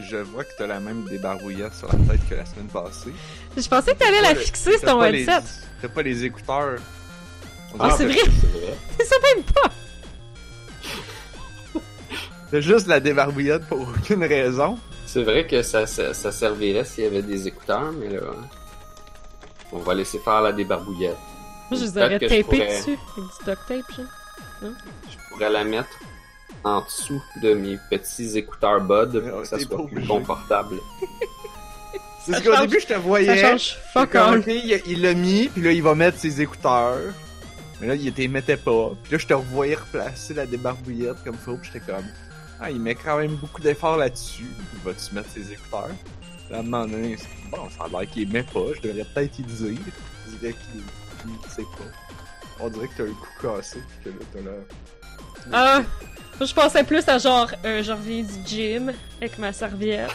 Je vois que t'as la même débarbouillette sur la tête que la semaine passée. Je pensais que t'allais la fixer sur ton headset. T'as pas les écouteurs. Ah, dirait c'est vrai? C'est ça même pas! T'as juste la débarbouillette pour aucune raison. C'est vrai que ça, ça, ça servirait s'il y avait des écouteurs, mais là. On va laisser faire la débarbouillette. Moi, je les aurais tapés pourrais- dessus, avec du duct tape, genre. Je pourrais la mettre en dessous de mes petits écouteurs Bud pour Non, que ça soit plus confortable. C'est ce qu'au début, je te voyais. Ça change fuck all. il l'a mis, puis là, il va mettre ses écouteurs. Mais là, il les mettait pas. Puis là, je te revoyais replacer la débarbouillette comme faut, puis j'étais comme... Ah, il met quand même beaucoup d'efforts là-dessus. Va-tu mettre ses écouteurs? Là, à un moment donné, c'est- bon, ça a l'air qu'il met pas. Je devrais peut-être y dire. Je dirais qu'il qu'il sait pas. On dirait que t'as un coup cassé, puis que là, t'as l'air... Ah! Je pensais plus à genre, euh, je reviens du gym avec ma serviette.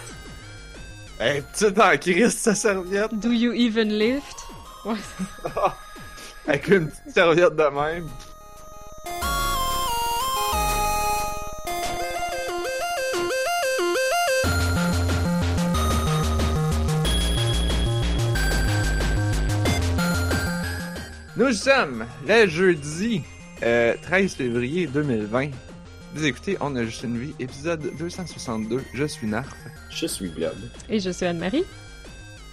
Hey, petite en Christ, sa serviette! Do you even lift? Ouais, Avec une petite serviette de même. Nous sommes le jeudi euh, 13 février 2020. Vous écoutez On a juste une vie, épisode 262. Je suis Narf Je suis Blob. Et je suis Anne-Marie.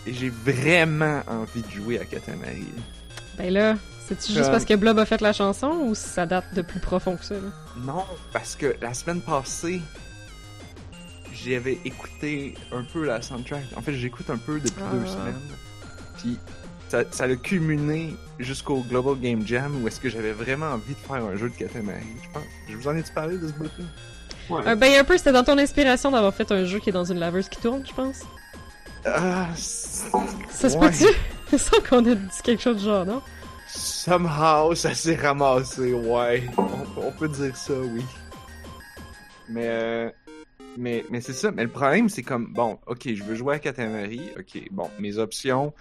et j'ai vraiment envie de jouer à Katamari. Ben là, c'est-tu juste Euh. parce que Blob a fait la chanson ou ça date de plus profond que ça, là? Non, parce que la semaine passée, j'avais écouté un peu la soundtrack. En fait, j'écoute un peu depuis Ah. deux semaines. Puis ça, ça a culminé jusqu'au Global Game Jam où est-ce que j'avais vraiment envie de faire un jeu de Katamari. Je pense. Je vous en ai parlé de ce bout-là? Ouais. Euh, ben un peu, c'était dans ton inspiration d'avoir fait un jeu qui est dans une laveuse qui tourne, je pense. Ah, Ça se Ouais. peut-tu? C'est ça qu'on a dit quelque chose de genre, non? somehow, ça s'est ramassé, ouais. On, on peut dire ça, oui. Mais, euh, mais, mais c'est ça. Mais le problème, c'est comme, bon, ok, je veux jouer à Katamari. Ok, bon, mes options.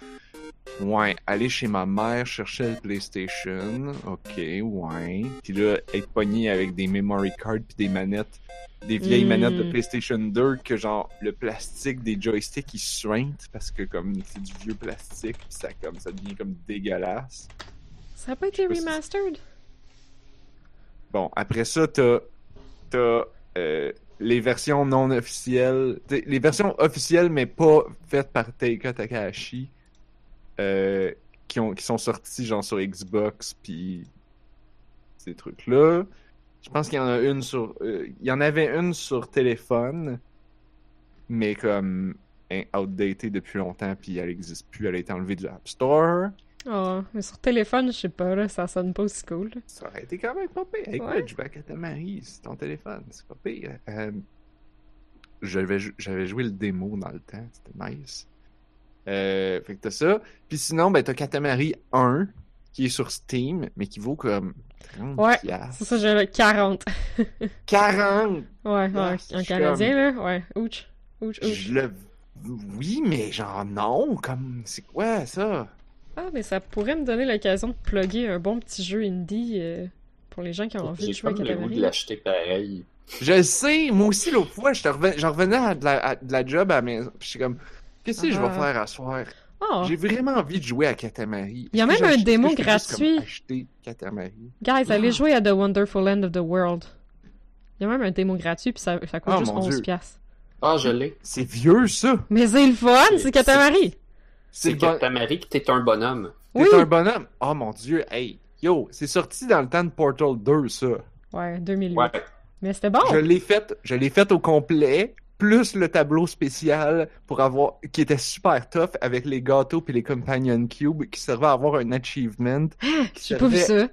Ouais, aller chez ma mère chercher le PlayStation. Ok, ouais. Puis là, être pogné avec des memory cards puis des manettes, des vieilles Mm. manettes de PlayStation 2 que genre le plastique des joysticks il suinte parce que comme c'est du vieux plastique puis ça comme ça devient comme dégueulasse. Ça pas si- remastered? Bon, après ça, t'as, t'as euh, les versions non officielles, les versions officielles mais pas faites par Taika Takahashi, euh, qui, ont, qui sont sorties genre sur Xbox puis ces trucs-là. Je pense qu'il y en a une sur, euh, y en avait une sur téléphone, mais comme hein, outdated depuis longtemps puis elle existe plus, elle a été enlevée du App Store. Oh, mais sur téléphone, je sais pas, là, ça sonne pas aussi cool. là. Ça aurait été quand même pas pire. Écoute, Ouais. je vais à Katamari, c'est ton téléphone, c'est pas pire. Euh, j'avais, jou- j'avais joué le démo dans le temps, c'était nice. Euh, fait que t'as ça. Puis sinon, ben t'as Katamari 1, qui est sur Steam, mais qui vaut comme 30 Ouais. C'est ça, le 40. 40! Ouais, ouais, Ah, en canadien, là? Ouais, ouch. Ouch, ouch. Je le... Oui, mais genre non, comme... C'est quoi, ça? Ah, mais ça pourrait me donner l'occasion de plugger un bon petit jeu indie euh, pour les gens qui ont envie de J'ai jouer à comme le goût de Katamari. l'acheter pareil. Je le sais, moi aussi, l'autre fois, j'en revenais à de, la, à de la job à la maison, puis je suis comme... Qu'est-ce que je vais Ah. faire à soir? Oh, J'ai vraiment envie de jouer à Katamari. Il y a même un démo gratuit. acheter Katamari? guys, allez jouer à The Wonderful End of the World. Il y a même un démo gratuit, puis ça, ça coûte Oh, juste mon 11$. Dieu. piastres. Ah, je l'ai. C'est vieux, ça! Mais c'est le fun, C'est- c'est Katamari! C'est C'est bon... Katamari que t'es un bonhomme. T'es Oui! un bonhomme! Oh mon dieu, hey! Yo, c'est sorti dans le temps de Portal 2, ça. Ouais, 2008. Ouais. Mais c'était bon! Je l'ai fait, je l'ai fait au complet, plus le tableau spécial pour avoir, qui était super tough avec les gâteaux puis les companion cubes qui servaient à avoir un achievement qui J'ai pas vu servait, ça.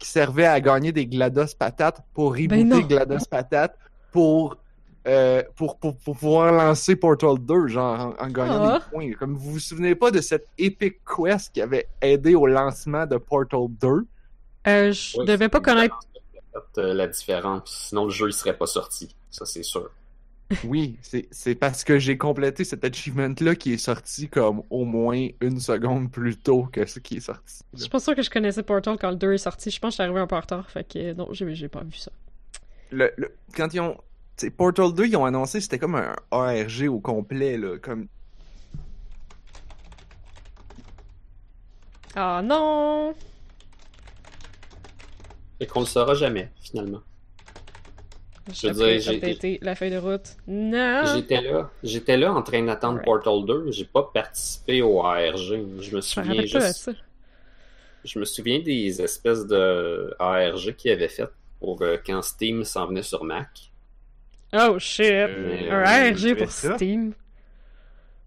qui servait à gagner des GLaDOS patates pour rebooter Ben non. GLaDOS patates pour, euh, pour, pour, pour pouvoir lancer Portal 2, genre, en, en gagnant Ah. des points. Comme vous vous souvenez pas de cette epic quest qui avait aidé au lancement de Portal 2? Euh, je Ouais, devais pas connaître. euh, la différence. Sinon, le jeu, il serait pas sorti. Ça, c'est sûr. Oui, c'est c'est parce que j'ai complété cet achievement-là qui est sorti comme au moins une seconde plus tôt que ce qui est sorti. Je suis pas sûre que je connaissais Portal quand le 2 est sorti. Je pense que je suis arrivé un peu en retard. Fait que non, j'ai j'ai pas vu ça. Le, le- quand ils ont Portal 2, ils ont annoncé c'était comme un ARG au complet, là. Comme, Ah non! Fait qu'on le saura jamais, finalement. Je veux dire, la feuille de route. Non! J'étais là. J'étais là en train d'attendre. Portal 2. J'ai pas participé au ARG. Je me souviens pas juste. ça. Je me souviens des espèces de ARG qu'ils avaient fait pour euh, quand Steam s'en venait sur Mac. Oh shit! Euh, un ARG pour ça? Steam.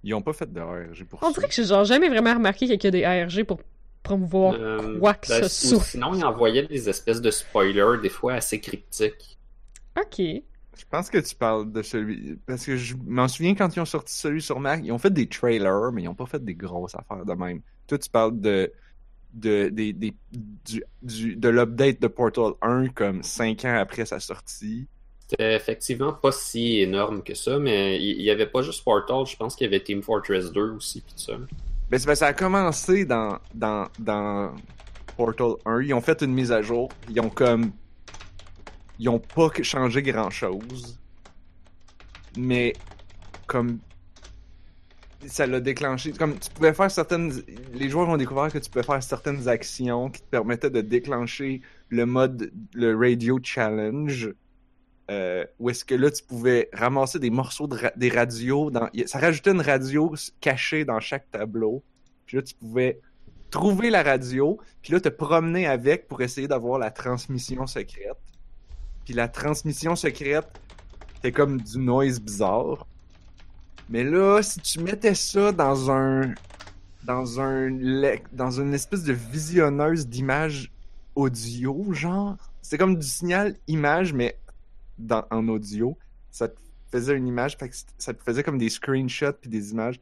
ils ont pas fait de ARG pour On ça. dirait que j'ai genre jamais vraiment remarqué qu'il y a des ARG pour promouvoir Euh, quoi que ben, ce ou soit. Sinon, ils envoyaient des espèces de spoilers, des fois assez cryptiques. Ok. Je pense que tu parles de celui. Parce que je m'en souviens quand ils ont sorti celui sur Mac, ils ont fait des trailers, mais ils ont pas fait des grosses affaires de même. Toi, tu parles de. de, des, des- du, du- de l'update de Portal 1 comme 5 ans après sa sortie. C'était effectivement pas si énorme que ça, mais il il y avait pas juste Portal, je pense qu'il y avait Team Fortress 2 aussi, tout ça. Ben, ça a commencé dans, dans, dans Portal 1. Ils ont fait une mise à jour. Ils ont comme. Ils ont pas changé grand chose. Mais comme. Ça l'a déclenché. Comme tu pouvais faire certaines. Les joueurs ont découvert que tu pouvais faire certaines actions qui te permettaient de déclencher le mode. Le Radio Challenge. Euh, où est-ce que là tu pouvais ramasser des morceaux de des radios dans ça rajoutait une radio cachée dans chaque tableau. Puis là tu pouvais trouver la radio puis là te promener avec pour essayer d'avoir la transmission secrète. Puis la transmission secrète c'était comme du noise bizarre. Mais là si tu mettais ça dans un dans un dans une espèce de visionneuse d'images audio genre c'est comme du signal image mais en audio, ça te faisait une image, ça te faisait comme des screenshots puis des images.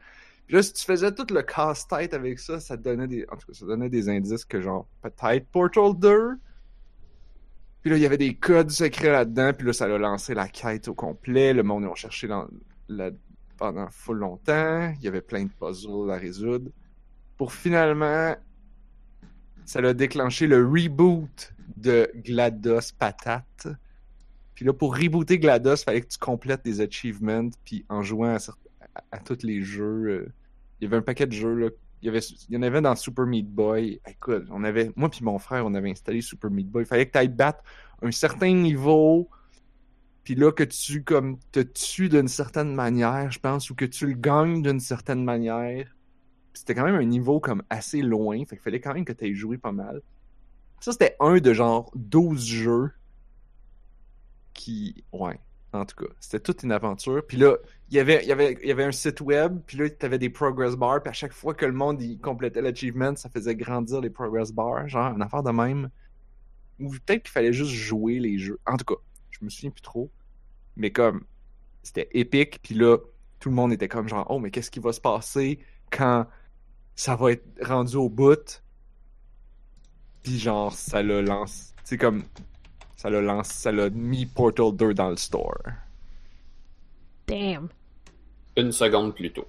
Puis là, si tu faisais tout le casse-tête avec ça, ça donnait des. En tout cas, ça donnait des indices que genre peut-être Portal 2. Puis là, il y avait des codes secrets là-dedans, puis là, ça a lancé la quête au complet. Le monde, ils ont cherché dans, là- pendant full longtemps. Il y avait plein de puzzles à résoudre. Pour finalement, ça a déclenché le reboot de GLaDOS Patate. Puis là, pour rebooter GLaDOS, fallait que tu complètes des achievements, puis en jouant à, tous les jeux, euh, il y avait un paquet de jeux, là. Il y, en avait dans Super Meat Boy. Écoute, on avait, moi puis mon frère, on avait installé Super Meat Boy. Il fallait que tu ailles battre un certain niveau, puis là, que tu, comme, te tues d'une certaine manière, je pense, ou que tu le gagnes d'une certaine manière. C'était quand même un niveau, comme, assez loin. Fait fallait quand même que tu aies joué pas mal. Ça, c'était un de genre 12 jeux qui. Ouais, en tout cas, c'était toute une aventure. Puis là, il y avait, il y avait, y avait un site web, puis là, tu avais des progress bars, puis à chaque fois que le monde il complétait l'achievement, ça faisait grandir les progress bars, genre une affaire de même. Ou peut-être qu'il fallait juste jouer les jeux. En tout cas, je me souviens plus trop. Mais comme, c'était épique, puis là, tout le monde était comme genre, oh, mais qu'est-ce qui va se passer quand ça va être rendu au bout? Puis genre, ça le lance. C'est comme, ça l'a lancé, ça l'a mis Portal 2 dans le store. Damn. Une seconde plus tôt.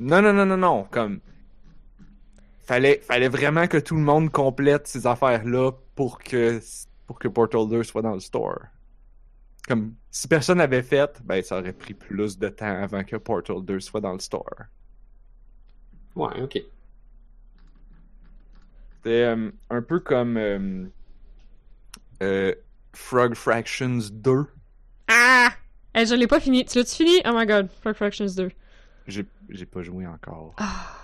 Non, non, non, non, non, comme. Fallait, fallait vraiment que tout le monde complète ces affaires-là pour que, pour que Portal 2 soit dans le store. Comme, si personne l'avait fait, ben, ça aurait pris plus de temps avant que Portal 2 soit dans le store. Ouais, ok. C'était euh, un peu comme euh, euh, Frog Fractions 2. Ah! Eh, je l'ai pas fini. Tu l'as-tu fini? Oh my god, Frog Fractions 2. J'ai j'ai pas joué encore. Ah.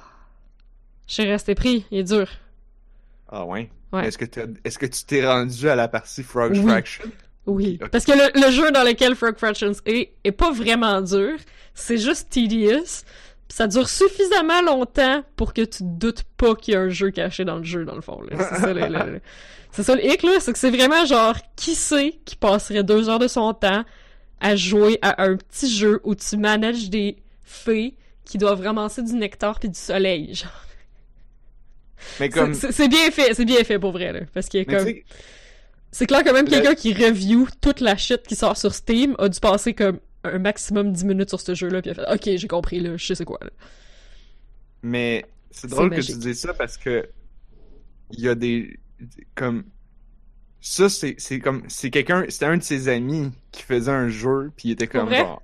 Je suis resté pris, il est dur. Ah ouais? Ouais. Est-ce que, est-ce que tu t'es rendu à la partie Frog Oui. Fraction? Oui. Parce que le, le jeu dans lequel Frog Fractions est, est pas vraiment dur. C'est juste tedious. Ça dure suffisamment longtemps pour que tu te doutes pas qu'il y a un jeu caché dans le jeu, dans le fond. C'est ça le, le- c'est ça le hic, là. C'est que c'est vraiment genre, qui sait qui passerait deux heures de son temps à jouer à un petit jeu où tu manages des fées qui doivent ramasser du nectar puis du soleil, genre. Mais comme. C'est- bien fait, c'est bien fait pour vrai, là. Parce qu'il comme... C'est clair que même Le- quelqu'un qui review toute la shit qui sort sur Steam a dû passer comme un maximum 10 minutes sur ce jeu-là, puis a fait « Ok, j'ai compris, là, je sais c'est quoi, là. Mais c'est drôle que tu dises ça parce que il y a des comme ça, c'est c'est comme, c'est quelqu'un, c'était un de ses amis qui faisait un jeu, puis il était comme, genre,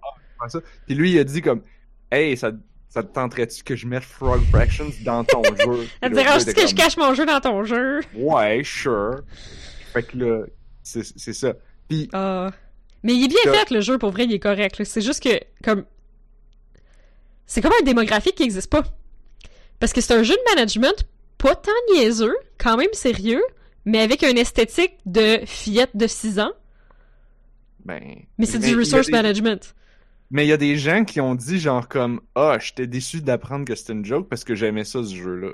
ça. Puis lui, il a dit comme, hey, ça, ça te tenterait-tu que je mette Frog Fractions dans ton jeu? Elle Puis te là, dérange il que je cache mon jeu dans ton jeu? Ouais, sure. Fait que là, c'est c'est ça. Puis, Ah. Mais il est bien Que- fait, le jeu, pour vrai, il est correct. C'est juste que, comme... C'est comme un démographique qui existe pas. Parce que c'est un jeu de management pas tant niaiseux, quand même sérieux, mais avec une esthétique de fillette de 6 ans. ben. Mais c'est du resource des- management. Mais il y a des gens qui ont dit genre comme ah j'étais déçu d'apprendre que c'était une joke parce que j'aimais ça ce jeu là.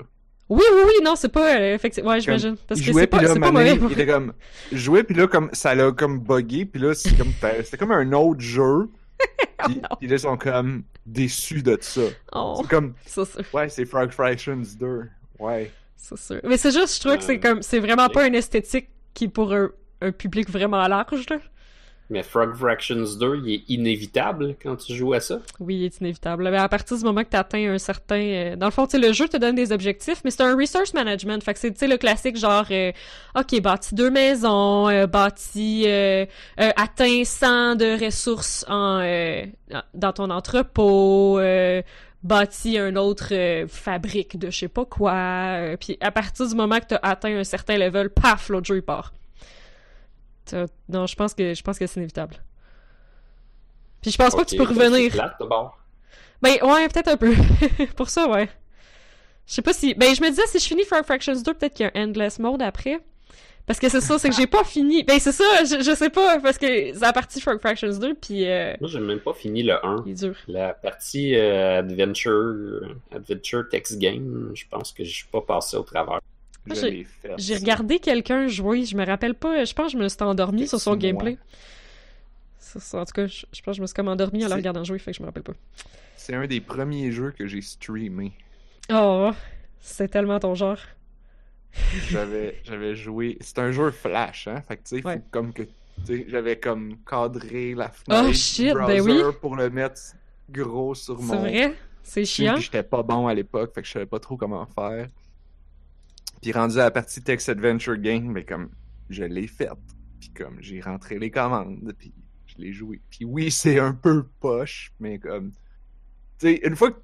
Oui, oui, oui, non, c'est pas... euh, effectivement, ouais, j'imagine. Parce que c'est pas, là pas mauvais. il était comme jouais puis là comme ça l'a comme buggé puis là c'est comme c'était comme un autre jeu. Puis, non. puis là ils sont comme déçus de ça. Oh, C'est comme ouais c'est Frog Fractions 2. Ouais. c'est sûr. Mais c'est juste, je trouve que c'est Euh, comme... C'est vraiment pas une esthétique qui est pour un, un public vraiment large, là. Mais Frog Fractions 2, il est inévitable quand tu joues à ça. Oui, il est inévitable. Mais à partir du moment que tu atteins un certain... euh, Dans le fond, le jeu te donne des objectifs, mais c'est un resource management. Fait que c'est, le classique genre, euh, OK, bâti deux maisons, euh, bâti... Euh, euh, atteint 100 de ressources en, euh, dans ton entrepôt, bâti un autre euh, fabrique de je sais pas quoi. Puis à partir du moment que tu as atteint un certain level, paf, l'autre jeu, part. T'as- Non, je pense que je pense que c'est inévitable. Puis je pense pas que tu peux revenir. Plate, d'abord. Ben ouais, peut-être un peu. Pour ça, ouais. Je sais pas si. Ben je me disais si je finis Frog Fractions 2, peut-être qu'il y a un Endless Mode après. Parce que c'est ça, c'est que j'ai pas fini. Ben c'est ça, je, je sais pas, parce que c'est la partie Frog Fractions 2, puis euh, Moi, j'ai même pas fini le 1. il est dur. La partie euh, Adventure, Adventure Text Game, je pense que je suis pas passé au travers. J'ai- regardé quelqu'un jouer, je me rappelle pas, je pense que je me suis endormi sur son gameplay. C'est en tout cas, je, je pense que je me suis comme endormi en le C'est- regardant jouer, fait que je me rappelle pas. C'est un des premiers jeux que j'ai streamé. Oh, c'est tellement ton genre. J'avais j'avais joué. C'est un jeu flash, hein. Fait que tu sais, Ouais. comme que. J'avais comme cadré la fenêtre. Oh, shit, ben browser oui. pour le mettre gros sur C'est mon. vrai? C'est chiant. j'étais pas bon à l'époque, fait que je savais pas trop comment faire. Puis rendu à la partie Text Adventure Game, mais comme je l'ai faite. Puis comme j'ai rentré les commandes, puis je l'ai joué. Puis oui, c'est un peu poche, mais comme tu sais, une fois que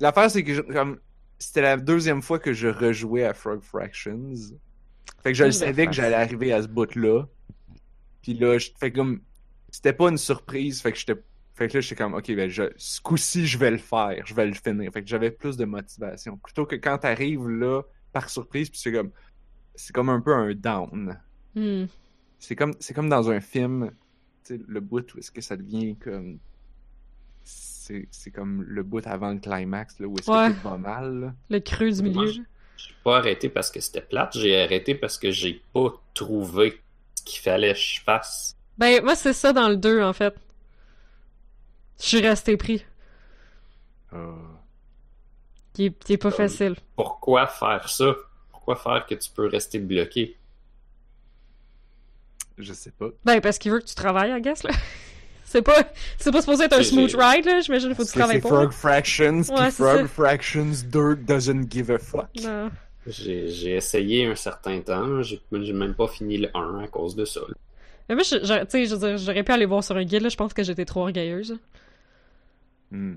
l'affaire c'est que je- comme c'était la deuxième fois que je rejouais à Frog Fractions. Fait que je le savais que j'allais arriver à ce bout-là. Puis là, je fait comme c'était pas une surprise, fait que j'étais fait que là j'étais comme OK, ben je ce coup-ci je vais le faire, je vais le finir. Fait que j'avais plus de motivation plutôt que quand t'arrives là par surprise puis c'est comme c'est comme un peu un down. Hmm. C'est comme c'est comme dans un film, le bout où est-ce que ça devient comme c'est c'est comme le bout avant le climax là où est-ce Ouais. que tout va mal. là. Le creux du milieu. J'ai pas arrêté parce que c'était plate, j'ai arrêté parce que j'ai pas trouvé ce qu'il fallait que je fasse. Ben, moi, c'est ça dans le 2, en fait. Je suis resté pris. Ah. Qui est, qui est pas Comme- facile. Pourquoi faire ça? Pourquoi faire que tu peux rester bloqué? Je sais pas. Ben, parce qu'il veut que tu travailles, I guess, là. C'est pas, c'est pas supposé être un smooth ride, là. J'imagine qu'il faut que tu travailles pour. Frog Fractions, Ouais, Frog ça. Fractions 2 doesn't give a fuck. Non. J'ai j'ai essayé un certain temps, j'ai j'ai même pas fini le 1 à cause de ça. Mais moi, je- je- j'aurais pu aller voir sur un guide, là. Je pense que j'étais trop orgueilleuse. Hmm.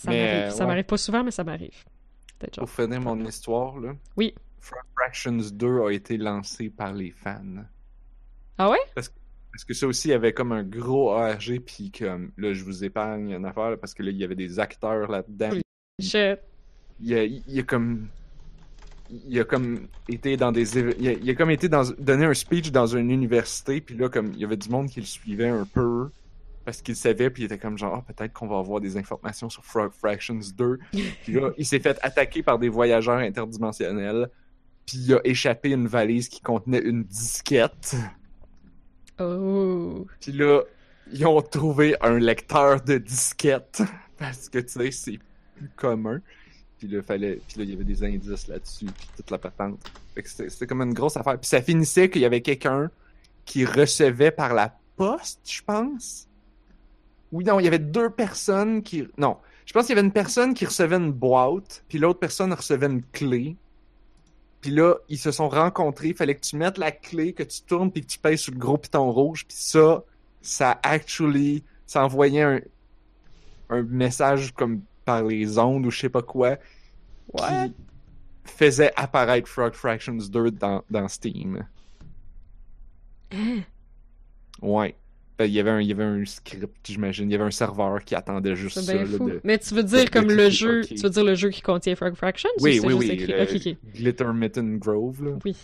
Ça m'arrive. Ça ouais. m'arrive pas souvent, mais ça m'arrive. Pour finir mon histoire, là. Oui. Fractions 2 a été lancé par les fans. Ah ouais? Parce que ça aussi, il y avait comme un gros ARG, puis comme, là, je vous épargne une affaire, là, parce que là, il y avait des acteurs là-dedans. Oui. Je... Il a, il a comme... Il a comme été dans des... Il a, il a comme été dans... donné un speech dans une université, puis là, comme, il y avait du monde qui le suivait un peu, parce qu'il savait, puis il était comme genre, Ah, peut-être qu'on va avoir des informations sur Frog Fractions 2. Puis là, il s'est fait attaquer par des voyageurs interdimensionnels, puis il a échappé une valise qui contenait une disquette. Oh. Puis là, ils ont trouvé un lecteur de disquette parce que tu sais, c'est plus commun. Puis là, fallait, puis là, il y avait des indices là-dessus, puis toute la patente. Fait que c'était c'était comme une grosse affaire. Puis ça finissait qu'il y avait quelqu'un qui recevait par la poste, je pense. Oui, non, il y avait deux personnes qui. Non, je pense qu'il y avait une personne qui recevait une boîte, puis l'autre personne recevait une clé. puis là, ils se sont rencontrés. Fallait que tu mettes la clé, que tu tournes, puis que tu pèses sur le gros piton rouge. Puis ça, ça actually, ça envoyait un, un message comme par les ondes ou je sais pas quoi, Ouais. qui faisait apparaître Frog Fractions 2 dans, dans Steam. Hein? Ouais. Ben, Il y, avait un, il y avait un script, j'imagine. Il y avait un serveur qui attendait juste ça. là, de- Mais tu veux dire de comme le jeu, tu veux dire le jeu qui contient Frog Fractions ou Oui, oui, oui. le. Glitter Mitten Grove, là. Oui.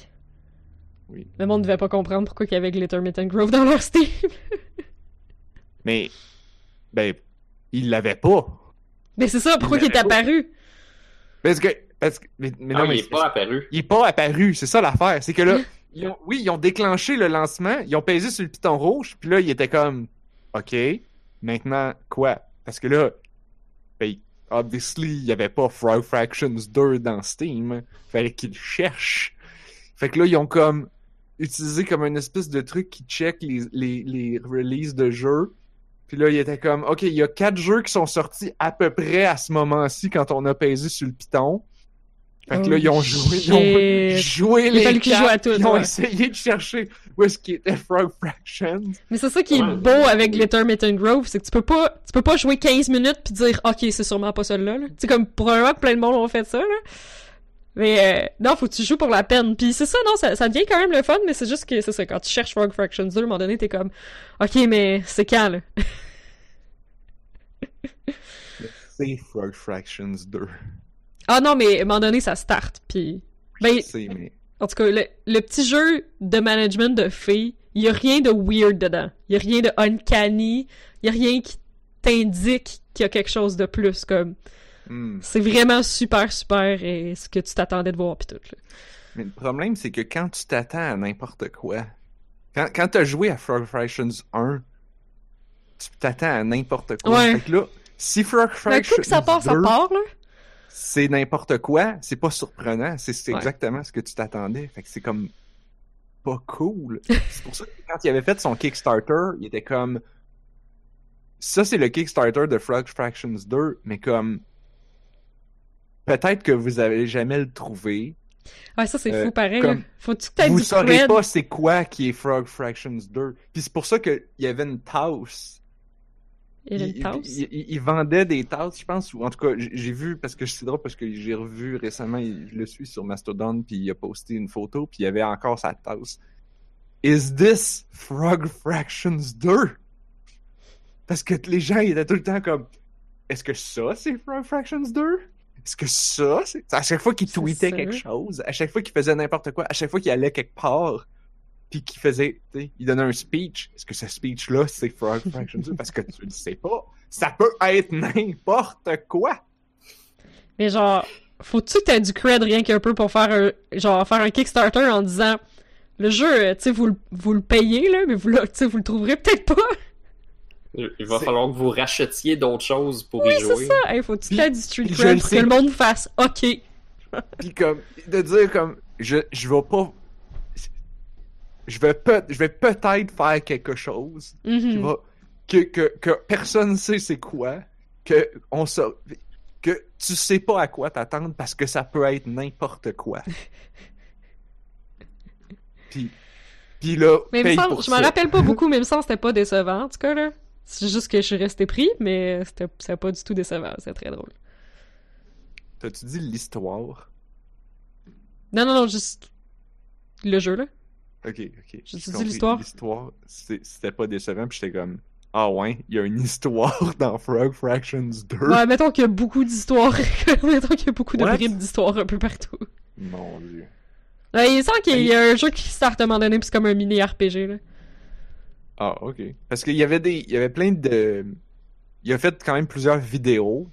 Oui. Le monde devait pas comprendre pourquoi il y avait Glitter Mitten Grove dans leur Steam. Mais, ben, il l'avait pas. Mais c'est ça, pourquoi il est apparu? Parce que, parce que, mais, mais Non, non, mais il est pas apparu. il est pas apparu, c'est ça l'affaire. C'est que là? ils oui, ils ont déclenché le lancement, ils ont pesé sur le piton rouge, puis là, il était comme, OK, maintenant, quoi? Parce que là, ben, obviously, il y avait pas Frog Fractions 2 dans Steam. Fallait qu'ils cherchent. Fait que là, ils ont comme utilisé comme une espèce de truc qui check les, les, les releases de jeux. Puis là, il était comme, OK, il y a quatre jeux qui sont sortis à peu près à ce moment-ci quand on a pesé sur le piton. Fait que là, Oh, ils ont joué, ils ont joué les jouent à toutes, Ils ont ouais. essayé de chercher où est-ce qu'il était Frog Fractions. Mais c'est ça qui est Ouais. beau avec Glitter Mitten Grove, c'est que tu peux pas, tu peux pas jouer 15 minutes puis dire, ok, c'est sûrement pas celui-là, sais, comme, probablement que plein de monde ont fait ça, là. Mais, euh, non, faut que tu joues pour la peine. Puis c'est ça, non, ça, ça devient quand même le fun, mais c'est juste que, c'est ça, quand tu cherches Frog Fractions 2, à un moment donné, t'es comme, ok, mais c'est quand, là? C'est Frog Fractions 2. Ah non, mais à un moment donné, ça start, puis... Ben, Je sais, mais... En tout cas, le, le petit jeu de management de fées, il y a rien de weird dedans. Il y a rien de uncanny. Il y a rien qui t'indique qu'il y a quelque chose de plus. Comme, hmm. c'est vraiment super, super et ce que tu t'attendais de voir pis tout. Là. Mais le problème, c'est que quand tu t'attends à n'importe quoi, quand, quand t'as joué à Frog Fractions 1, tu t'attends à n'importe quoi. Ouais. Fait que là, si Frog Un Fractions coup que ça part, ça 2, part, là. C'est n'importe quoi, c'est pas surprenant. C'est Ouais. exactement ce que tu t'attendais. Fait que c'est comme pas cool. c'est pour ça que quand il avait fait son Kickstarter, il était comme ça c'est le Kickstarter de Frog Fractions 2, mais comme peut-être que vous avez jamais le trouvé. Ouais, ça, c'est Euh, fou, pareil. comme-. Faut-tu que t'aies Vous saurez pas c'est quoi qui est Frog Fractions 2. Puis c'est pour ça qu'il y avait une tasse. Il tasse. vendait des tasses, je pense, ou en tout cas, j'ai vu, parce que c'est drôle, parce que j'ai revu récemment, je le suis sur Mastodon, puis il a posté une photo, puis il y avait encore sa tasse. Is this Frog Fractions 2? Parce que les gens, ils étaient tout le temps comme, est-ce que ça, c'est Frog Fractions 2? Est-ce que ça, c'est... À chaque fois qu'il tweetait quelque chose, à chaque fois qu'il faisait n'importe quoi, à chaque fois qu'il allait quelque part, puis qu'il faisait, tu sais, il donnait un speech. Est-ce que ce speech-là, c'est Frog Fractions 2? Parce que tu le sais pas. Ça peut être n'importe quoi. Mais genre, faut-tu que t'aies du cred rien qu'un peu pour faire un, genre, faire un Kickstarter en disant, le jeu, euh, tu sais, vous, le- vous le payez, là, mais vous, le- tu sais, vous le trouverez peut-être pas. Il va C'est- falloir que vous rachetiez d'autres choses pour Oui, y c'est jouer. ça. Hey, faut-tu que t'aies du street cred pour que le monde fasse, ok. Puis comme, de dire comme, je, je vais pas... Je vais, peut, je vais peut-être faire quelque chose qui Mhm. va... Que, que, que personne sait c'est quoi. Que on sa- que tu sais pas à quoi t'attendre parce que ça peut être n'importe quoi. puis, puis là, Mais paye semble, pour je me rappelle pas beaucoup, mais il me semble que c'était pas décevant, en tout cas, là. C'est juste que je suis resté pris, mais c'était c'était pas du tout décevant. C'est très drôle. T'as-tu dit l'histoire? Non, non, non, juste le jeu, là. Ok, ok. Dit compris. l'histoire. L'histoire, c'était pas décevant, puis j'étais comme, ah ouais, il y a une histoire dans Frog Fractions 2. Ouais, mettons qu'il y a beaucoup d'histoires. mettons qu'il y a beaucoup de bribes d'histoires un peu partout. Mon dieu. Ouais, il semble qu'il y a un jeu qui start à un moment donné, pis c'est comme un mini RPG, là. Ah, ok. Parce qu'il y avait des. Il y avait plein de. Il a fait quand même plusieurs vidéos.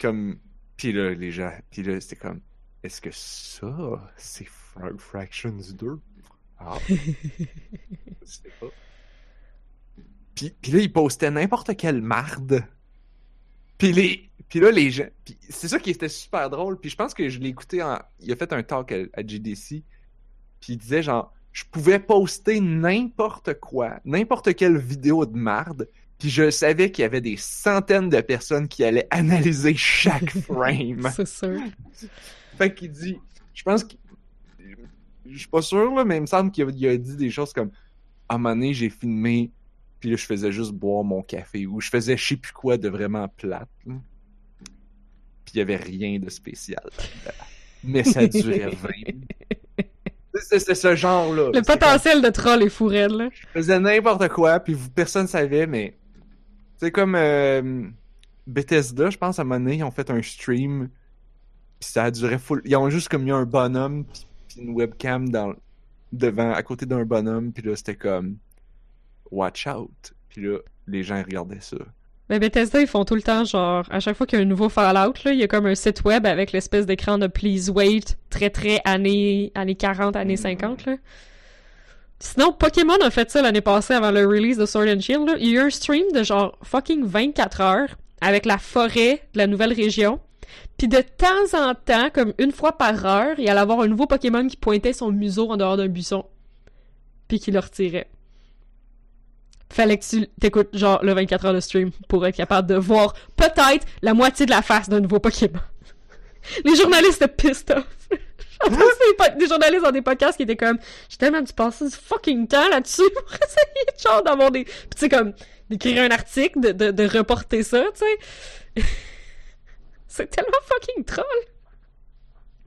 Comme. Puis là, les gens. Puis là, c'était comme. Est-ce que ça, c'est Fractions 2? Ah. Sais pas. Puis, puis là, il postait n'importe quelle marde. Puis les. Puis là, les gens. Puis c'est ça qui était super drôle. Puis je pense que je l'ai écouté en. Il a fait un talk à, à GDC. Puis il disait genre. Je pouvais poster n'importe quoi, n'importe quelle vidéo de marde, puis je savais qu'il y avait des centaines de personnes qui allaient analyser chaque frame. C'est sûr. fait qu'il dit, Je pense que. Je suis pas sûr, là, mais il me semble qu'il a, dit des choses comme À un moment donné, j'ai filmé, puis là, je faisais juste boire mon café, ou je faisais je sais plus quoi de vraiment plate. là. Puis il y avait rien de spécial. là-dedans. Mais ça durait 20 C'est c'est ce genre-là. Le comme- potentiel de troll est fou raide, là. je faisais n'importe quoi, puis vous- personne savait, mais c'est comme euh, Bethesda, je pense à un moment donné, ils ont fait un stream, puis ça a duré full. Ils ont juste comme mis un bonhomme puis une webcam dans devant à côté d'un bonhomme, puis là c'était comme watch out, puis là les gens regardaient ça. Mais Bethesda, ils font tout le temps, genre, à chaque fois qu'il y a un nouveau Fallout, là, il y a comme un site web avec l'espèce d'écran de Please Wait, très très années, années 40, années 50, là. Sinon, Pokémon a fait ça l'année passée avant le release de Sword and Shield, là. Il y a eu un stream de genre fucking 24 heures avec la forêt de la nouvelle région. Puis de temps en temps, comme une fois par heure, il allait avoir un nouveau Pokémon qui pointait son museau en dehors d'un buisson. Puis qui le retirait. Fallait que tu t'écoutes genre le 24 heures de stream pour être capable de voir peut-être la moitié de la face d'un nouveau Pokémon. Les journalistes étaient pissed off. Des, journalistes dans des podcasts qui étaient comme j'ai tellement dû passer du fucking temps là-dessus pour essayer genre d'avoir des puis tu sais comme d'écrire un article de, de, de reporter ça tu sais c'est tellement fucking troll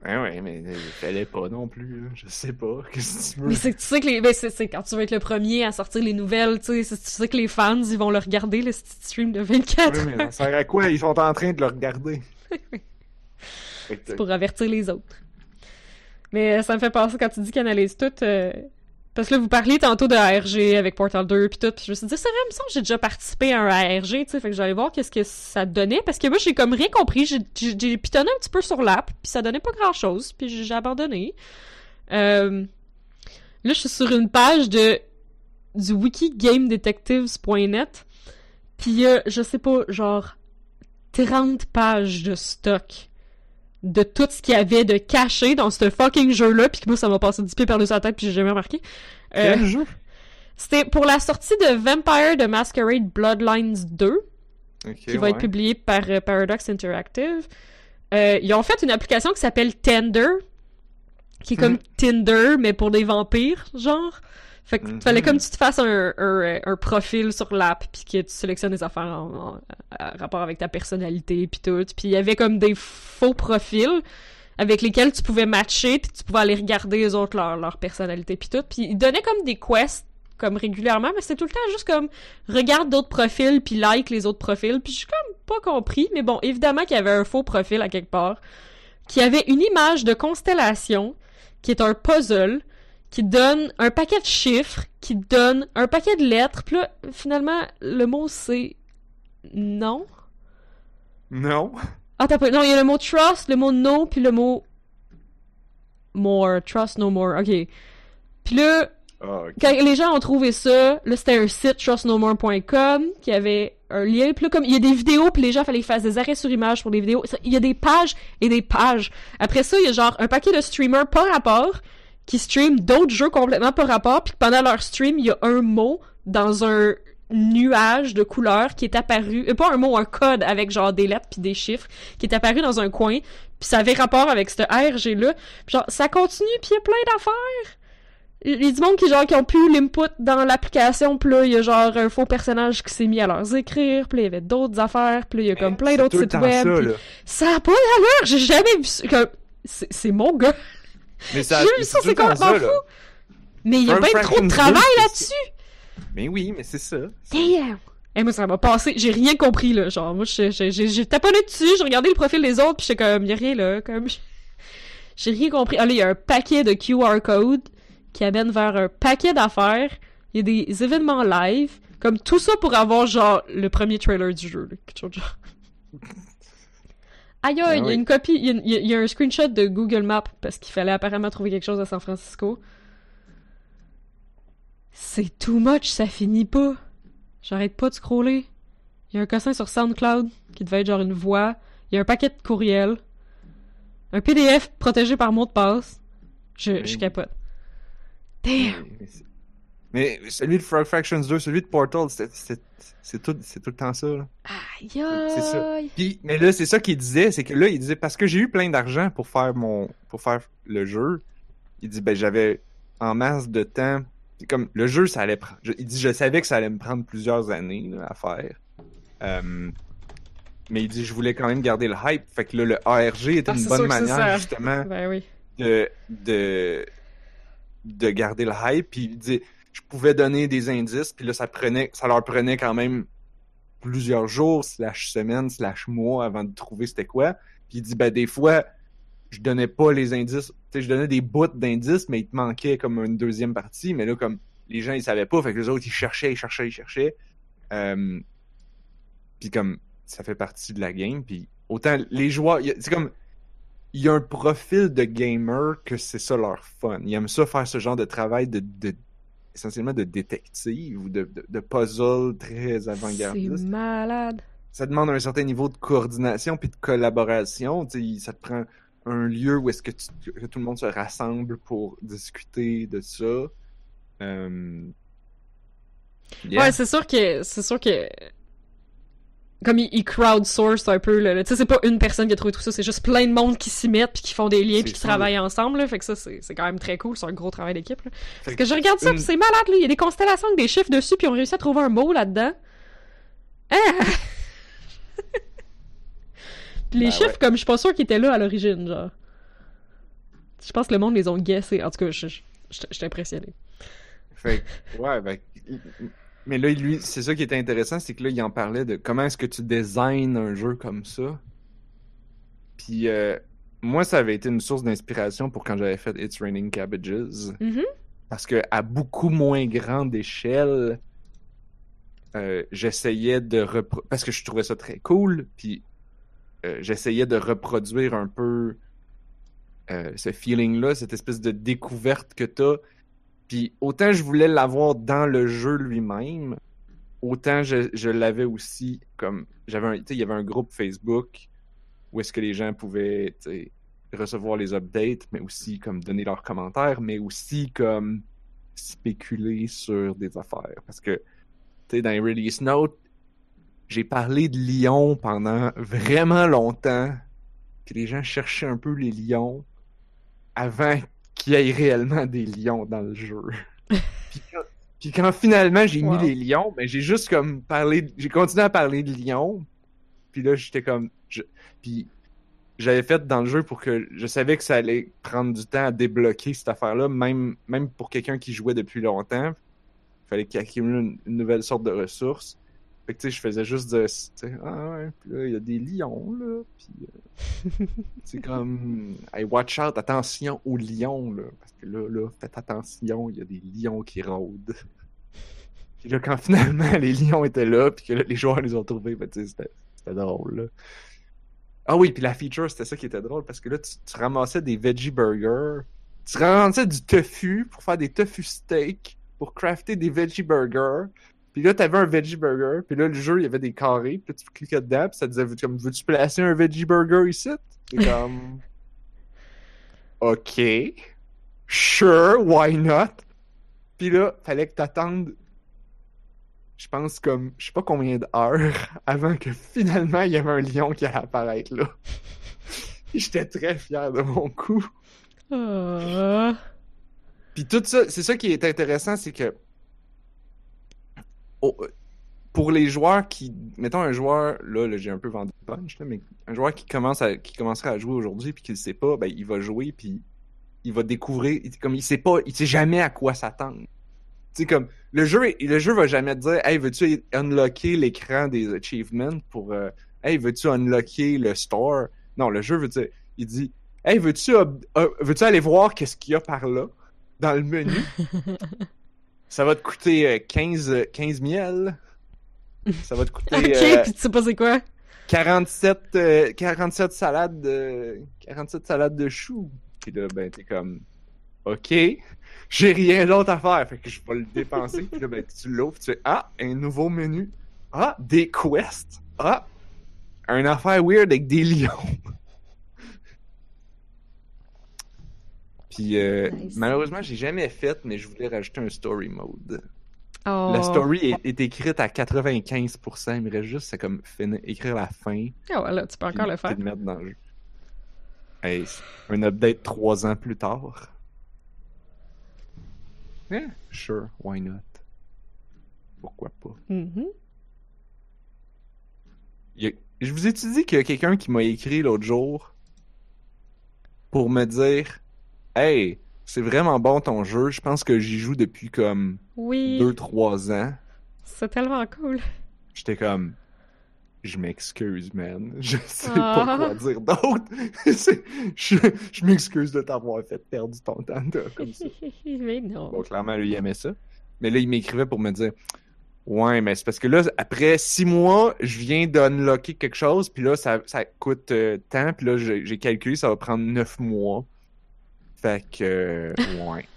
Ouais ouais, mais il fallait pas non plus, là. je sais pas, qu'est-ce que tu veux? mais c'est tu sais que les ben, c'est c'est quand tu vas être le premier à sortir les nouvelles tu sais c'est- tu sais que les fans ils vont le regarder le stream de 24 Ouais, mais ça sert à quoi? Ils sont en train de le regarder. Que- pour avertir les autres. Mais euh, ça me fait penser quand tu dis qu'ils analysent tout. euh, Parce que là, vous parliez tantôt de ARG avec Portal 2 puis tout. Je me suis dit, c'est vrai, il me semble que j'ai déjà participé à un ARG, tu sais. Fait que j'allais voir qu'est-ce que ça donnait. Parce que moi, j'ai comme rien compris. J'ai- pitonné un petit peu sur l'app. Puis ça donnait pas grand-chose. Puis j'ai abandonné. Euh, Là, je suis sur une page de du wiki gamedetectives.net. Puis a, je sais pas, genre 30 pages de stock de tout ce qu'il y avait de caché dans ce fucking jeu-là, puis que moi, ça m'a passé 10 pieds par-dessus la tête, puis j'ai jamais remarqué. Euh, Quel jeu? C'était pour la sortie de Vampire the Masquerade Bloodlines 2, Ok, qui va ouais. être publié par euh, Paradox Interactive. Euh, ils ont fait une application qui s'appelle Tender, qui est comme Mhm. Tinder, mais pour des vampires, genre. Fait que Mhm. fallait comme tu te fasses un, un, un profil sur l'app, puis que tu sélectionnes des affaires en, en- en rapport avec ta personnalité, puis tout. Puis il y avait comme des faux profils avec lesquels tu pouvais matcher, puis tu pouvais aller regarder les autres, leur, leur personnalité, puis tout. Puis ils donnaient comme des quests, comme régulièrement, mais c'était tout le temps juste comme regarde d'autres profils, puis like les autres profils. Puis je suis comme pas compris, mais bon, évidemment qu'il y avait un faux profil à quelque part, qui avait une image de constellation, qui est un puzzle, qui donne un paquet de chiffres, qui donne un paquet de lettres. Puis là, finalement, le mot c'est non? Non. Ah, t'as pas... Non, il y a le mot trust, le mot no, puis le mot more. Trust no more. OK. Puis là, Ah, quand les gens ont trouvé ça, là, c'était un site trustnomore.com qui avait un lien. Puis là, comme il y a des vidéos, puis les gens fallait qu'ils fassent des arrêts sur image pour des vidéos. Il y a des pages et des pages. Après ça, il y a genre un paquet de streamers par rapport qui streament d'autres jeux complètement par rapport, puis pendant leur stream, il y a un mot dans un nuage de couleurs qui est apparu, euh, pas un mot, un code avec genre des lettres puis des chiffres qui est apparu dans un coin, puis ça avait rapport avec ce ARG là. Puis genre ça continue, puis il y a plein d'affaires. Il y a du monde qui genre qui ont plus l'input dans l'application, puis là il y a genre un faux personnage qui s'est mis à leur écrire, puis là, il y avait d'autres affaires, puis là il y a comme plein C'est d'autres sites web. ça, a pas d'allure, j'ai jamais vu ça. Comme... C'est mon gars. Mais ça, J'ai vu ça, c'est complètement là. fou. Mais il y a bien trop de travail 2, c'est là-dessus. Mais oui, mais c'est ça. Damn! Et moi, ça m'a passé. J'ai rien compris, là. Genre, moi, j'ai taponné dessus, j'ai regardé le profil des autres, puis j'étais comme, y a rien, là. Comme, j'ai rien compris. Ah, là, il y a un paquet de QR codes qui amène vers un paquet d'affaires. Il y a des événements live. Comme tout ça pour avoir, genre, le premier trailer du jeu, là. Quelque chose genre. Aïe, Ah il y a une copie, il y a, il y un screenshot de Google Maps parce qu'il fallait apparemment trouver quelque chose à San Francisco. C'est too much, ça finit pas. J'arrête pas de scroller. Il y a un cossin sur SoundCloud qui devait être genre une voix. Il y a un paquet de courriels. Un PDF protégé par mot de passe. Je, je capote. Damn! Mais, celui de Frog Fractions 2, celui de Portal, c'est- c'est c'est tout, c'est tout le temps ça. Là. Aïe, C'est ça. Puis, mais là, c'est ça qu'il disait, c'est que là, il disait, parce que j'ai eu plein d'argent pour faire mon, pour faire le jeu, il dit, ben, j'avais en masse de temps. C'est comme, le jeu, ça allait prendre, je- il dit, je savais que ça allait me prendre plusieurs années, là, à faire. Euh, mais il dit, je voulais quand même garder le hype. Fait que là, le ARG était Ah, une bonne manière, justement, Ben oui. de, de, de garder le hype. Puis il dit, je pouvais donner des indices, puis là, ça prenait, ça leur prenait quand même plusieurs jours, slash semaines, slash mois avant de trouver c'était quoi. Puis il dit, ben, des fois, je donnais pas les indices. Tu sais, je donnais des bouts d'indices, mais il te manquait comme une deuxième partie. Mais là, comme les gens, ils savaient pas, fait que les autres, ils cherchaient, ils cherchaient, ils cherchaient. Euh, puis comme, ça fait partie de la game. Puis autant les joueurs, c'est comme, il y a un profil de gamer que c'est ça leur fun. Ils aiment ça faire ce genre de travail de essentiellement de détective ou de, de, de puzzle très C'est avant-gardiste. malade. Ça demande un certain niveau de coordination puis de collaboration. Tu sais, ça te prend un lieu où est-ce que, tout le monde se rassemble pour discuter de ça. Euh... yeah. Ouais, c'est sûr que c'est sûr que comme il, il crowdsource un peu là, là. tu sais c'est pas une personne qui a trouvé tout ça, c'est juste plein de monde qui s'y mettent puis qui font des liens puis qui travaillent ensemble là. fait que ça c'est quand même très cool, c'est un gros travail d'équipe là. Parce que je regarde ça une- c'est malade là, il y a des constellations avec des chiffres dessus puis on réussi à trouver un mot là-dedans. Ah! puis les Ben chiffres ouais. comme je suis pas sûr qu'ils étaient là à l'origine genre. Je pense que le monde les ont guessés. En tout cas, je j'étais impressionné. Fait que, ouais, ben, mais là, lui, c'est ça qui était intéressant, c'est que là, il en parlait de comment est-ce que tu designs un jeu comme ça. Puis, euh, moi, ça avait été une source d'inspiration pour quand j'avais fait It's Raining Cabbages. Mhm. Parce que à beaucoup moins grande échelle, euh, j'essayais de repro- parce que je trouvais ça très cool, puis euh, j'essayais de reproduire un peu ce feeling-là, cette espèce de découverte que t'as. Puis autant je voulais l'avoir dans le jeu lui-même, autant je, l'avais aussi comme j'avais il y avait un groupe Facebook où est-ce que les gens pouvaient, recevoir les updates, mais aussi comme donner leurs commentaires, mais aussi comme spéculer sur des affaires. Parce que, tu dans les release notes, j'ai parlé de Lyon pendant vraiment longtemps, que les gens cherchaient un peu les lions avant qu'il y ait réellement des lions dans le jeu. puis, quand, puis quand finalement j'ai Wow. mis les lions, ben j'ai juste comme parlé, j'ai continué à parler de lions. Puis là j'étais comme, je, puis j'avais fait dans le jeu pour que je savais que ça allait prendre du temps à débloquer cette affaire-là, même, même pour quelqu'un qui jouait depuis longtemps. Il fallait qu'il accumule une, une nouvelle sorte de ressources. Fait que tu sais, je faisais juste sais, Ah ouais, puis là, il y a des lions, là. Puis. euh, c'est comme. Hey, watch out, attention aux lions, là. Parce que là, là, faites attention, il y a des lions qui rôdent. Puis là, quand finalement les lions étaient là, puis que là, les joueurs les ont trouvés, ben, tu sais, c'était c'était drôle, là. Ah oui, puis la feature, c'était ça qui était drôle, parce que là, tu, tu ramassais des veggie burgers, tu ramassais du tofu pour faire des tofu steaks, pour crafter des veggie burgers, puis là, t'avais un veggie burger, puis là, le jeu, il y avait des carrés, puis là, tu cliquais dedans, puis ça disait, comme, veux-tu placer un veggie burger ici? Comme... OK. Sure, why not? Puis là, fallait que t'attendes, je pense, comme, je sais pas combien d'heures avant que finalement, il y avait un lion qui allait apparaître là. J'étais très fier de mon coup. Ah. Puis tout ça, c'est ça qui est intéressant, c'est que pour les joueurs qui, mettons un joueur, là, là, j'ai un peu vendu punch, là, mais un joueur qui commence à, qui commencerait à jouer aujourd'hui puis qui le sait pas, ben il va jouer puis il va découvrir, comme il sait pas, il sait jamais à quoi s'attendre. Comme le jeu, le jeu va jamais te dire, hey veux-tu unlocker l'écran des achievements pour, euh, hey veux-tu unlocker le store. Non, le jeu veut dire, il dit, hey veux-tu, euh, veux-tu aller voir qu'est-ce qu'il y a par là dans le menu. Ça va te coûter euh, 15, euh, 15 miels. Ça va te coûter Ok, euh, pis tu sais pas c'est quoi? 47, euh, 47 salades de, 47 salades de choux. Puis là, ben, t'es comme, OK, j'ai rien d'autre à faire. Fait que je vais le dépenser. Puis là, ben, tu l'ouvres, tu fais, ah, un nouveau menu. Ah, des quests. Ah, un affaire weird avec des lions. Puis euh, Nice. malheureusement, j'ai jamais fait, mais je voulais rajouter un story mode. Oh. La story est, est écrite à 95%. Il me reste juste à comme finir, écrire la fin. Ah ouais, là, tu peux encore le faire. mettre dans le jeu. Hey, c'est un update trois ans plus tard. Yeah, sure, why not? Pourquoi pas? Mhm. Il a- Je vous ai dit qu'il y a quelqu'un qui m'a écrit l'autre jour pour me dire Hey, c'est vraiment bon ton jeu, je pense que j'y joue depuis comme Oui, 2-3 ans. c'est tellement cool. J'étais comme Je m'excuse, man. Je sais Ah. pas quoi dire d'autre. Je je m'excuse de t'avoir fait perdre ton temps comme ça. Mais non. Bon, clairement, lui, il aimait ça. Mais là, il m'écrivait pour me dire Ouais, mais c'est parce que là, après six mois, je viens d'unlocker quelque chose, puis là, ça, ça coûte euh, tant, puis là, j'ai j'ai calculé, ça va prendre neuf mois. Fait que, ouais.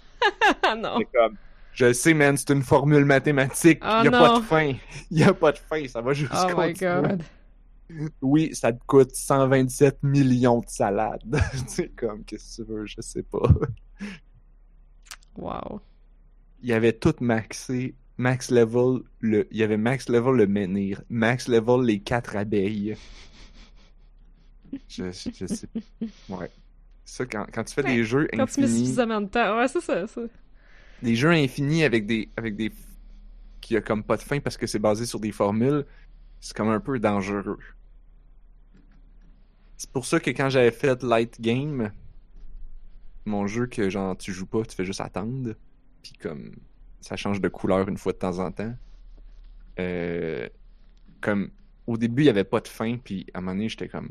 Ah non. C'est comme, je sais, man, c'est une formule mathématique, Oh il y a pas de fin. Il y a pas de fin, ça va juste Oh my god. Oui, ça te coûte 127 millions de salades. c'est comme, qu'est-ce que tu veux, je sais pas. Wow. il y avait tout maxé, max level, le, il y avait max level le menhir, max level les quatre abeilles. Je, je, je sais. Ouais. Ça, quand, quand tu fais des jeux Quand tu mets infinis, suffisamment de temps. Ouais, c'est ça, ça. des jeux infinis avec des, avec des, qui a comme pas de fin parce que c'est basé sur des formules, c'est comme un peu dangereux. C'est pour ça que quand j'avais fait Light Game, mon jeu que genre tu joues pas, tu fais juste attendre, puis comme ça change de couleur une fois de temps en temps. euh, comme au début il y avait pas de fin, puis à un moment donné j'étais comme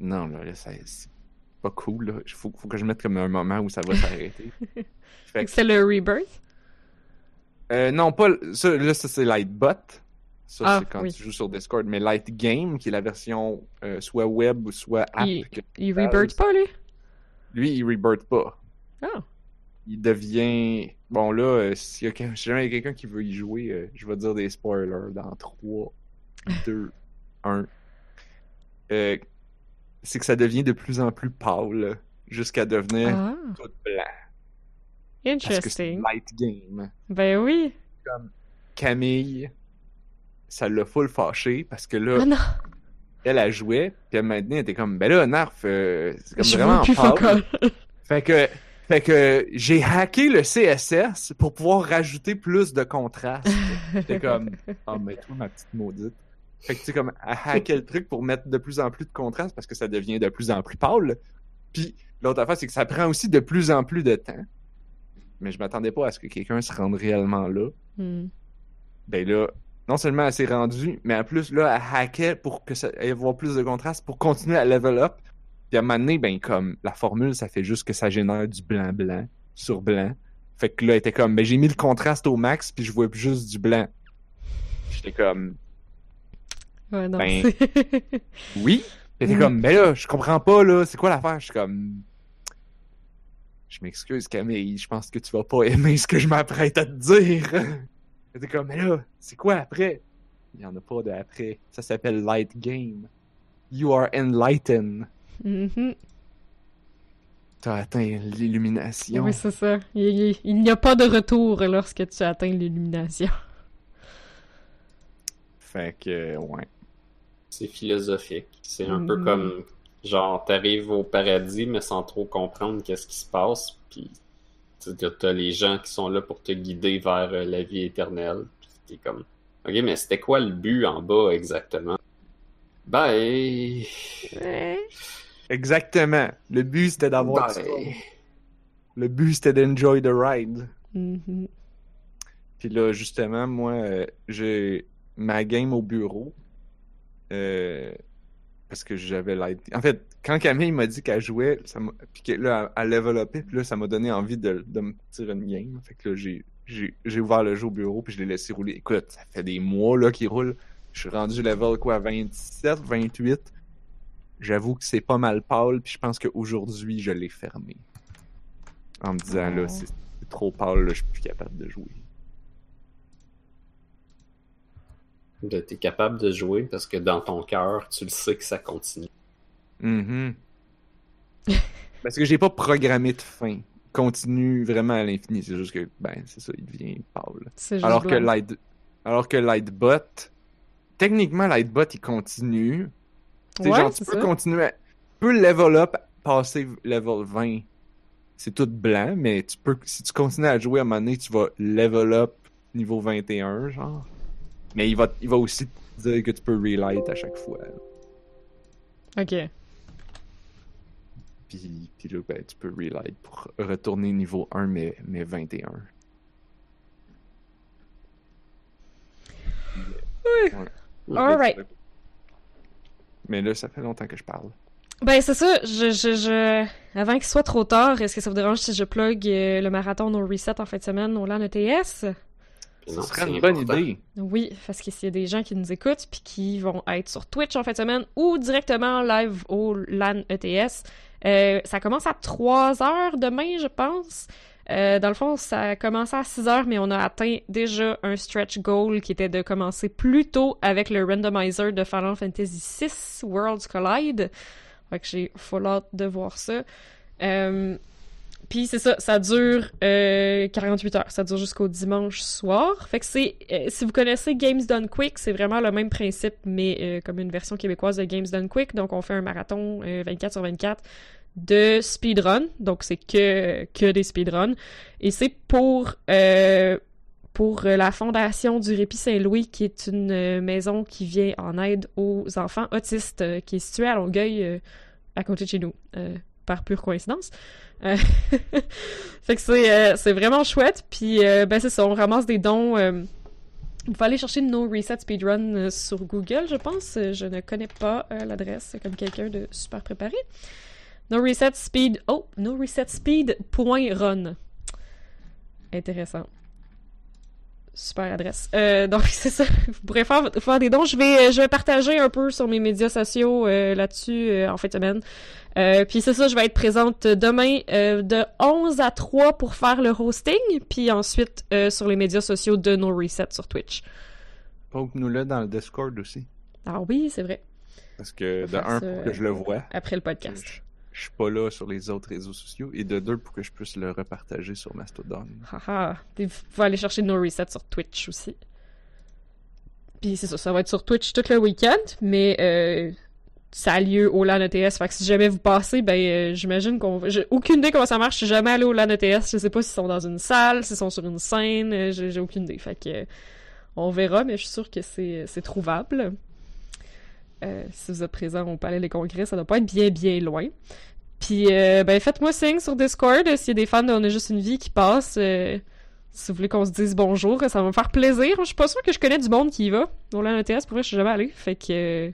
non là, là, ça- c'est pas cool là, il faut, faut que je mette comme un moment où ça va s'arrêter. Que- C'est le Rebirth? euh, non, pas. Ça, là, ça, c'est Lightbot. Ça, Ah, c'est quand oui. tu joues sur Discord. Mais Light Game, qui est la version euh, soit web ou soit app, Il- Il Rebirth pas, lui? lui, il rebirth pas. Ah. Il devient. Bon, là, euh, y a si jamais il y a quelqu'un qui veut y jouer, je vais dire des spoilers dans 3, 2, 1. C'est que ça devient de plus en plus pâle jusqu'à devenir Ah. tout blanc. Parce que c'est Interesting. Light Game. Ben oui. Camille, ça l'a full fâché parce que là, Ah elle a joué, puis elle maintenant elle était comme, ben là, Narf, euh, c'est comme Je vraiment pâle. Fait que, fait que j'ai hacké le CSS pour pouvoir rajouter plus de contraste. J'étais comme, oh, mais toi, ma petite maudite. Fait que tu sais, comme, elle hacké le truc pour mettre de plus en plus de contraste parce que ça devient de plus en plus pâle. Puis l'autre affaire, c'est que ça prend aussi de plus en plus de temps. Mais je m'attendais pas à ce que quelqu'un se rende réellement là. Hmm. ben là, non seulement elle s'est rendue, mais en plus, là, elle hackait pour que ça ait avoir plus de contraste, pour continuer à level up. Puis à un moment donné, ben, comme, la formule, ça fait juste que ça génère du blanc-blanc sur blanc. Fait que là, elle était comme, ben, j'ai mis le contraste au max, puis je vois juste du blanc. J'étais comme, Ouais, non. Ben, oui. Mm. comme, ben là, je comprends pas, là, c'est quoi l'affaire? Je suis comme, je m'excuse, Camille, je pense que tu vas pas aimer ce que je m'apprête à te dire. Était comme, mais là, c'est quoi après? Il y en a pas de après. Ça s'appelle Light Game. You are enlightened. Mhm. T'as atteint l'illumination. Oui, c'est ça. Il, il- il n'y a pas de retour lorsque tu atteins l'illumination. Fait que, ouais. C'est philosophique. C'est un peu Mhm. comme, genre, t'arrives au paradis, mais sans trop comprendre qu'est-ce qui se passe, puis t'as les gens qui sont là pour te guider vers euh, la vie éternelle. Puis t'es comme, ok, mais c'était quoi le but en bas exactement? Ben, Exactement. Le but, c'était d'avoir ben. Le but, c'était d'enjoy the ride. Mhm. Puis là, justement, moi, euh, j'ai ma game au bureau. Euh, parce que j'avais light. En fait, quand Camille m'a dit qu'elle jouait, ça puis que là, elle puis là, ça m'a donné envie de, de me tirer une game. Fait que là, j'ai, ouvert le jeu au bureau, puis je l'ai laissé rouler. Écoute, ça fait des mois, là, qu'il roule. Je suis rendu level, quoi, 27, 28. J'avoue que c'est pas mal pâle, puis je pense qu'aujourd'hui, je l'ai fermé. En me disant, là, Oh. c'est c'est trop pâle, là, je suis plus capable de jouer. T'es capable de jouer parce que dans ton cœur, tu le sais que ça continue. Mhm. Parce que j'ai pas programmé de fin. continue vraiment à l'infini. C'est juste que, ben, c'est ça, il devient pâle. C'est juste Alors que. Light, alors que Lightbot, techniquement, Lightbot, il continue. Ouais, genre, tu peux ça. continuer, à- tu peux level up, passer level 20. C'est tout blanc, mais tu peux, si tu continues à jouer à un moment donné, tu vas level up niveau 21, genre. Mais il va, il va aussi te dire que tu peux relight à chaque fois. Ok. Puis, puis là, ben, tu peux relight pour retourner niveau 1, mais, mais 21. Oui. Ouais. Alright. Mais là, ça fait longtemps que je parle. Ben, c'est ça. Je, je, je... Avant qu'il soit trop tard, est-ce que ça vous dérange si je plug euh, le marathon No Reset en fin de semaine au LAN ETS? Ce serait c'est une bonne important. idée. Oui, parce que s'il y a des gens qui nous écoutent puis qui vont être sur Twitch en fin de semaine ou directement live au LAN ETS, euh, ça commence à 3 heures demain, je pense. Euh, dans le fond, ça a commencé à 6 heures, mais on a atteint déjà un stretch goal qui était de commencer plus tôt avec le randomizer de Final Fantasy VI Worlds Collide. Fait que j'ai full hâte de voir ça. Euh, puis c'est ça, ça dure euh, 48 heures. Ça dure jusqu'au dimanche soir. Fait que c'est, euh, si vous connaissez Games Done Quick, c'est vraiment le même principe, mais euh, comme une version québécoise de Games Done Quick. Donc on fait un marathon euh, 24 sur 24 de speedrun. Donc c'est que, que des speedruns. Et c'est pour, euh, pour euh, la fondation du Répit Saint-Louis, qui est une euh, maison qui vient en aide aux enfants autistes, euh, qui est située à Longueuil, euh, à côté de chez nous, euh, par pure coïncidence. Euh, fait que c'est euh, c'est vraiment chouette. Puis, euh, ben c'est ça, on ramasse des dons. vous pouvez aller chercher No Reset Speedrun sur Google, je pense. Je ne connais pas l'adresse, comme quelqu'un de super préparé. No Reset Speed... Oh! No Reset Speed.run. Intéressant. Super adresse. Euh, donc, c'est ça. Vous pourrez faire, faire des dons. Je vais, euh, je vais partager un peu sur mes médias sociaux euh, là-dessus euh, en fin de semaine. Puis c'est ça, je vais être présente demain de 11 à 3 pour faire le hosting, puis ensuite sur les médias sociaux de No Reset sur Twitch. Poke-nous là dans le Discord aussi. Ah oui, c'est vrai. Parce que de un, que je le vois, Après le podcast. Je, suis pas là sur les autres réseaux sociaux. Et de deux, pour que je puisse le repartager sur Mastodon. Haha. Puis vous pouvez aller chercher No Reset sur Twitch aussi. Puis c'est ça, ça va être sur Twitch tout le week-end, mais euh, ça a lieu au LAN ETS. Fait que si jamais vous passez, ben euh, j'imagine qu'on. J'ai aucune idée comment ça marche. Je suis jamais allé au LAN ETS. Je sais pas s'ils sont dans une salle, s'ils sont sur une scène. euh, J'ai aucune idée. Fait que on verra, mais je suis sûre que c'est trouvable. Si vous êtes présent au Palais des Congrès, ça doit pas être bien bien loin. Puis, euh, ben, faites-moi signe sur Discord euh, s'il y a des fans de On a juste une vie qui passent. euh, si vous voulez qu'on se dise bonjour, ça va me faire plaisir. Je suis pas sûre que je connais du monde qui y va. Au LAN ETS, pour vrai, je suis jamais allée. Fait que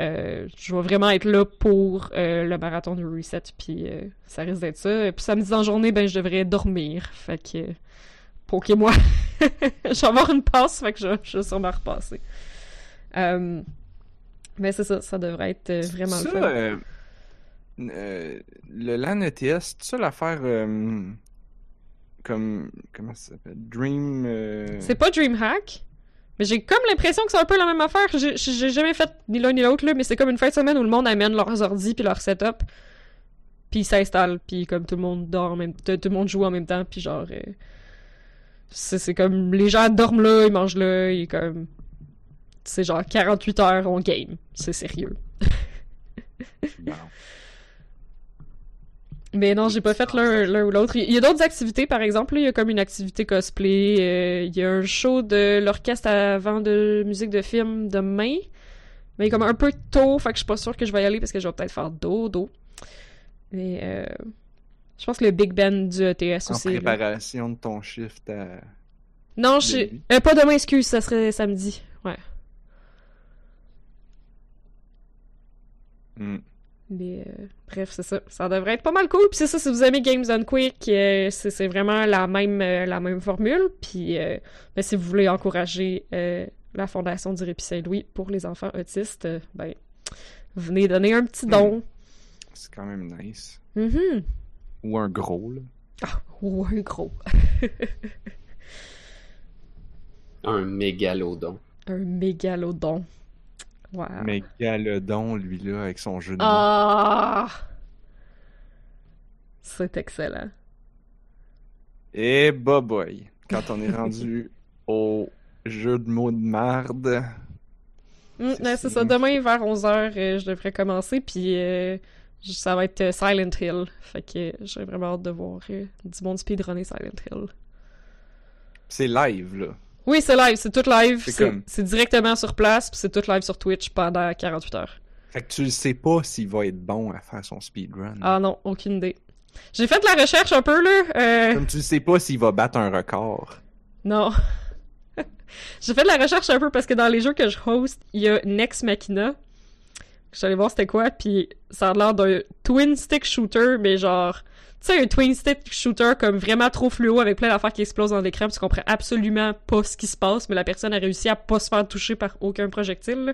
euh, je vais vraiment être là pour le marathon de Reset. Puis, euh, ça risque d'être ça. Puis, samedi en journée, ben, je devrais dormir. Fait que, poquez-moi. je vais avoir une passe, fait que je, je vais sûrement repasser. Mais c'est ça, ça devrait être vraiment ça, le fun. Euh, le LAN ETS, c'est ça l'affaire euh, comme. Comment ça s'appelle? Dream. euh, C'est pas DreamHack, mais j'ai comme l'impression que c'est un peu la même affaire. J'ai jamais fait ni l'un ni l'autre, là, mais c'est comme une fin de semaine où le monde amène leurs ordi puis leur setup, puis ils s'installent, puis comme tout le monde dort en même tout le monde joue en même temps, puis genre. euh, c'est comme. Les gens dorment là, ils mangent là, ils comme. C'est genre 48 heures, on game. C'est sérieux. bon. Mais non, j'ai pas fait l'un ou l'autre. Il y a d'autres activités, par exemple. là, Il y a comme une activité cosplay. euh, il y a un show de l'orchestre avant de musique de film demain. Mais il est comme un peu tôt, fait que je suis pas sûre que je vais y aller parce que je vais peut-être faire dodo. Mais euh, je pense que le Big Ben du ETS En aussi. là. préparation de ton shift à. Non, je euh, pas demain, excuse, ça serait samedi. Ouais. Hmm. Mais euh, bref, c'est ça. Ça devrait être pas mal cool. Puis c'est ça, si vous aimez Games Done Quick, euh, c'est c'est vraiment la même, euh, la même formule. Puis euh, ben, si vous voulez encourager euh, la Fondation du Répit Saint-Louis pour les enfants autistes, euh, ben, venez donner un petit don. C'est quand même nice. Mhm. Ou un gros, là. Ah, ou un gros. Un mégalodon. un mégalodon. Wow. Mais Galodon, lui, là, avec son jeu de mots. Ah! C'est excellent. Et bah boy, quand on est rendu au jeu de mots de marde, Mm, C'est ouais, c'est ça. ça. Demain, vers 11h, je devrais commencer, puis euh, ça va être euh, Silent Hill. Fait que euh, j'ai vraiment hâte de voir euh, du monde speedrunner Silent Hill. c'est live là. Oui, c'est live, c'est tout live. C'est comme- directement sur place, puis c'est tout live sur Twitch pendant 48 heures. Fait que tu le sais pas s'il va être bon à faire son speedrun. Ah non, aucune idée. J'ai fait de la recherche un peu, là. euh, Comme tu le sais pas s'il va battre un record. Non. J'ai fait de la recherche un peu parce que dans les jeux que je host, il y a Nex Machina. J'allais voir c'était quoi, puis ça a l'air d'un twin stick shooter, mais genre, tu sais, un twin stick shooter comme vraiment trop fluo avec plein d'affaires qui explosent dans l'écran, puis tu comprends absolument pas ce qui se passe, mais la personne a réussi à pas se faire toucher par aucun projectile. là.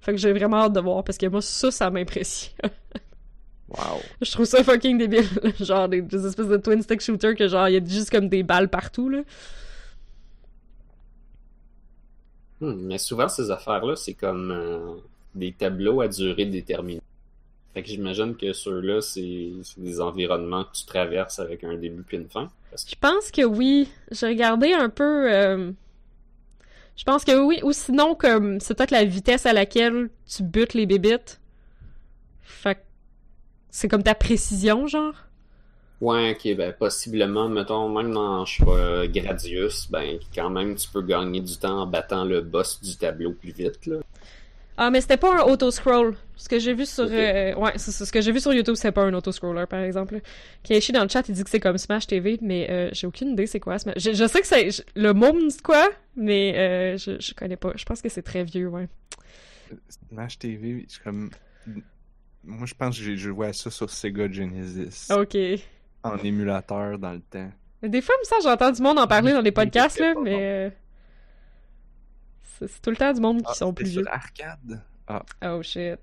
Fait que j'ai vraiment hâte de voir parce que moi, ça, ça m'impressionne. Wow. je trouve ça fucking débile. genre, des, des espèces de twin stick shooter que genre, il y a juste comme des balles partout, là. Hmm, mais souvent, ces affaires-là, c'est comme euh, des tableaux à durée déterminée. Fait que j'imagine que ceux-là, c'est des environnements que tu traverses avec un début puis une fin. Que Je pense que oui. J'ai regardé un peu. euh, Je pense que oui. Ou sinon, comme c'est peut-être la vitesse à laquelle tu butes les bébites. Fait que c'est comme ta précision, genre? Ouais, ok, ben possiblement, mettons, même dans, je sais pas, Gradius, ben quand même, tu peux gagner du temps en battant le boss du tableau plus vite, là. Ah, mais c'était pas un auto-scroll. Ce que j'ai vu sur. Euh, Ouais, c'est ça. Ce que j'ai vu sur YouTube, c'est pas un auto-scroller, par exemple. Keishi dans le chat, il dit que c'est comme Smash TV, mais euh, j'ai aucune idée c'est quoi Smash. Je, je sais que c'est. je- Le mot me dit quoi, mais euh, je, je connais pas. Je pense que c'est très vieux, ouais. Smash TV, c'est comme. Moi, je pense que joué à ça sur Sega Genesis. Ok. En émulateur dans le temps. Des fois, que j'entends du monde en parler dans Oui, podcasts, là, mais. C'est tout le temps du monde qui Ah, sont plus sur vieux. arcade. Oh shit.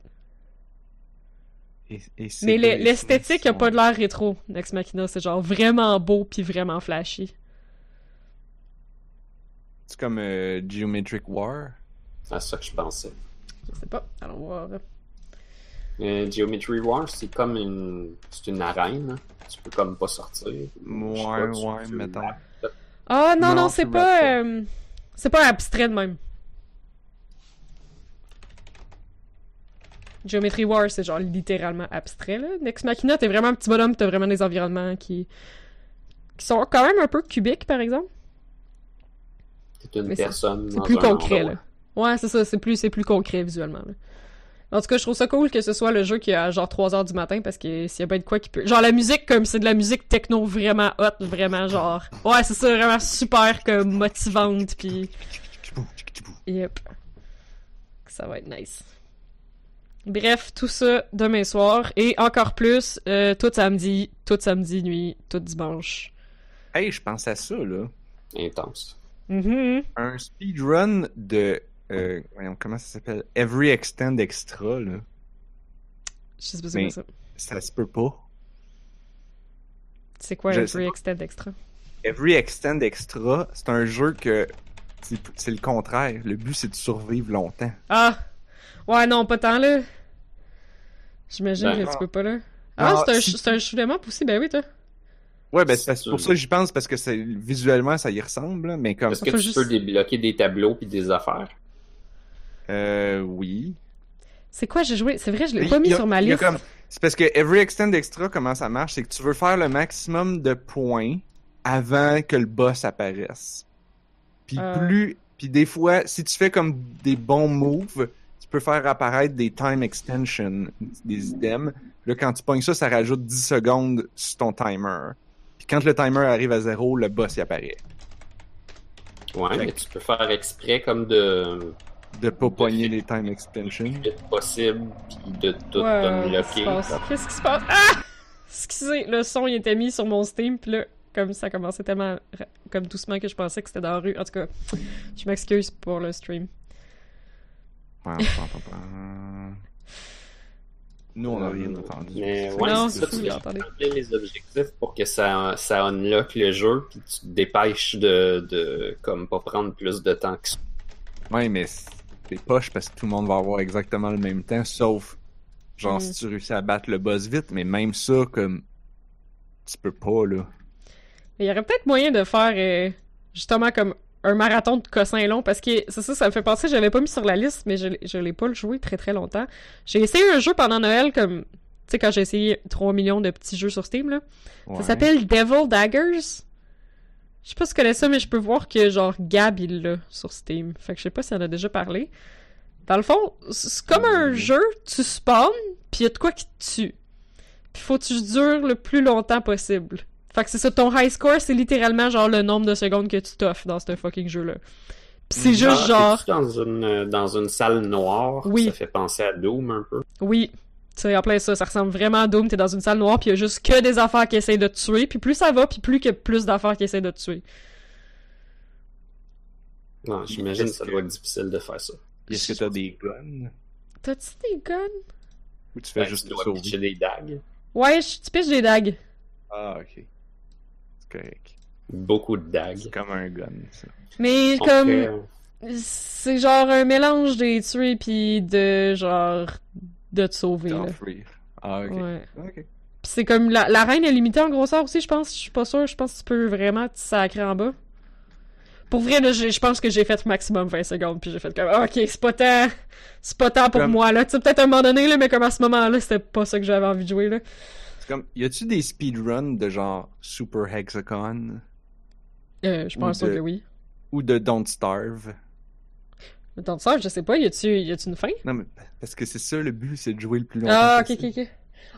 Et, et Mais l'esthétique a pas de l'air rétro, Nex Machina. C'est genre vraiment beau puis vraiment flashy. C'est comme euh, Geometric War? C'est à ça que je pensais. Je sais pas. Allons voir. Euh, Geometry Wars, c'est comme une. C'est une arène, hein. Tu peux comme pas sortir. Ouais, pas, ouais, mettons. Ah non, non, Non, c'est pas. euh, C'est pas abstrait de même. Geometry Wars, c'est genre littéralement abstrait, là. Nex Machina, t'es vraiment un petit bonhomme, t'as vraiment des environnements qui. qui sont quand même un peu cubiques, par exemple. T'es une Mais c'est- personne. C'est plus un concret, endroit. là. Ouais, c'est ça, c'est plus, c'est plus concret visuellement, là. En tout cas, je trouve ça cool que ce soit le jeu qui a genre 3 heures du matin parce que s'il y a pas de quoi qui peut. Genre la musique, comme c'est de la musique techno vraiment hot, vraiment genre. Ouais, c'est ça, vraiment super comme motivante, pis. Yep. Ça va être nice. Bref, tout ça demain soir et encore plus euh, tout samedi, tout samedi nuit, tout dimanche. Hey, je pense à ça, là. Intense. Mhm. Un speedrun de. euh, voyons, comment ça s'appelle? Every Extend Extra, là. Je sais pas c'est ça. Ça se peut pas. C'est quoi je pas. extend extra? Every Extend Extra, c'est un jeu que. c'est- C'est le contraire. Le but, c'est de survivre longtemps. Ah! Ouais, non, pas tant, là. J'imagine Ben, que tu peux pas, là. non, Ah, c'est un, si- c'est un shoot'em up aussi, ben oui, toi. Ouais, ben c'est pour ça que j'y pense, parce que c'est visuellement, ça y ressemble, mais comme. Est-ce que tu juste- peux débloquer des tableaux puis des affaires? Euh, oui. C'est quoi, j'ai joué? C'est vrai, je l'ai pas mis a- sur ma liste. comme- C'est parce que Every Extend Extra, comment ça marche, c'est que tu veux faire le maximum de points avant que le boss apparaisse. Puis Euh. plus, puis des fois, si tu fais comme des bons moves, peux faire apparaître des time extension, des items. Là, quand tu pognes ça, ça rajoute 10 secondes sur ton timer. Puis quand le timer arrive à zéro, le boss y apparaît. Ouais, Fait mais que- tu peux faire exprès comme de. De pas De pogner les time extension. le plus vite possible puis de tout Ouais, qu'est-ce qui se unlocker. passe? Qu'est-ce qui se passe? Ah! Excusez, le son, il était mis sur mon Steam, pis là, comme ça commençait tellement comme doucement que je pensais que c'était dans la rue. En tout cas, je m'excuse pour le stream. Nous, on n'a rien entendu. Mais ouais, Non, ça, tu dois les objectifs pour que ça, ça unlock le jeu, puis tu te dépêches de, de comme pas prendre plus de temps que ça. Ouais, mais c'est poche parce que tout le monde va avoir exactement le même temps, sauf genre Mm. si tu réussis à battre le boss vite, mais même ça, comme tu peux pas là. Il y aurait peut-être moyen de faire euh, justement comme un marathon de cossins long parce que c'est ça, ça me fait penser, j'avais pas mis sur la liste, mais je, l'ai- je l'ai pas le joué très très longtemps. J'ai essayé un jeu pendant Noël comme, tu sais, quand j'ai essayé 3 millions de petits jeux sur Steam, là. Ouais. Ça s'appelle Devil Daggers. Je sais pas si tu connais ça, mais je peux voir que genre Gab il l'a sur Steam. Fait que je sais pas s'il en a déjà parlé. Dans le fond, c'est comme un jeu, tu spawns, pis y a de quoi qui te tue. Puis faut que tu dures le plus longtemps possible. Fait que c'est ça, ton high score, c'est littéralement genre le nombre de secondes que tu t'offres dans ce fucking jeu-là. Pis c'est juste Ah, genre, dans une, euh, dans une salle noire? Oui. Ça fait penser à Doom un peu. oui, c'est en plein ça, ça ressemble vraiment à Doom, t'es dans une salle noire, pis y a juste que des affaires qui essayent de te tuer, puis plus ça va, puis plus a plus d'affaires qui essayent de te tuer. Non, j'imagine que ça que- doit être difficile de faire ça. Est-ce que t'as des guns? T'as-tu des guns? Ou tu fais Ben, juste tu te dois des dagues. Ouais, je- tu piches des dagues. Ah, ok. Correct. Beaucoup de dagues. C'est comme un gun, ça. Mais comme c'est genre un mélange des tuer puis de genre de te sauver là. Ah, ok. Ouais. Ok. Puis c'est comme la, la reine est limitée en grosseur aussi, je pense. Je suis pas sûre, je pense que tu peux vraiment te sacrer en bas. Pour vrai, là, je pense que j'ai fait maximum 20 secondes, puis j'ai fait comme, Ah, ok, c'est pas tant, c'est pas tant pour Comme- moi, là. Tu sais, peut-être à un moment donné, là, mais comme à ce moment-là, c'était pas ça que j'avais envie de jouer, là. C'est comme, y a-tu des speedruns de genre Super Hexagon? Euh, je pense de- que oui. Ou de Don't Starve? Attends, ça, je sais pas, y a-tu, une fin? Non, mais parce que c'est ça le but, c'est de jouer le plus longtemps Ah, ok, possible. ok, ok.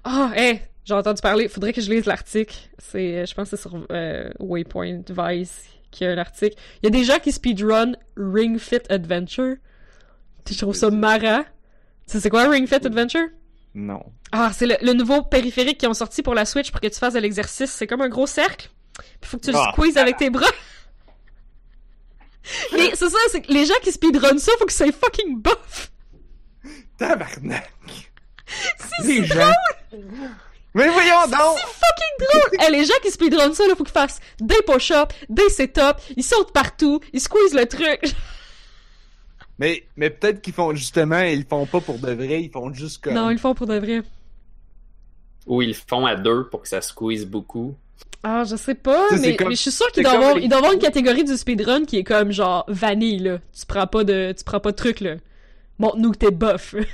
Ah, hé, j'ai entendu parler. Faudrait que je lise l'article. C'est, je pense que c'est sur euh, Waypoint Vice qu'il y a un article. Il y a des gens qui speedrun Ring Fit Adventure. Je trouve ça marrant. Tu sais, c'est quoi Ring Fit Adventure? Non. Ah, c'est le, le nouveau périphérique qu'ils ont sorti pour la Switch pour que tu fasses de l'exercice. C'est comme un gros cercle. Puis faut que tu le Ah. squeezes avec tes bras. Mais c'est ça, c'est que les gens qui speedrun ça, faut que c'est fucking buff. Tabarnak! Si, c'est gens! Mais voyons donc! C'est fucking drôle! hey, les gens qui speedrun ça, là, faut qu'ils fassent des push-ups, des sit-ups, ils sautent partout, ils squeezent le truc. Mais, mais peut-être qu'ils font justement, ils le font pas pour de vrai, ils font juste comme. Non, ils le font pour de vrai. Ou ils le font à deux pour que ça squeeze beaucoup. Ah, je sais pas, Ça, mais, comme- mais je suis sûre c'est qu'il doit y comme avoir, les- avoir une catégorie du speedrun qui est comme genre vanille, là. Tu prends pas de, tu prends pas de truc, là. Montre-nous que t'es buff.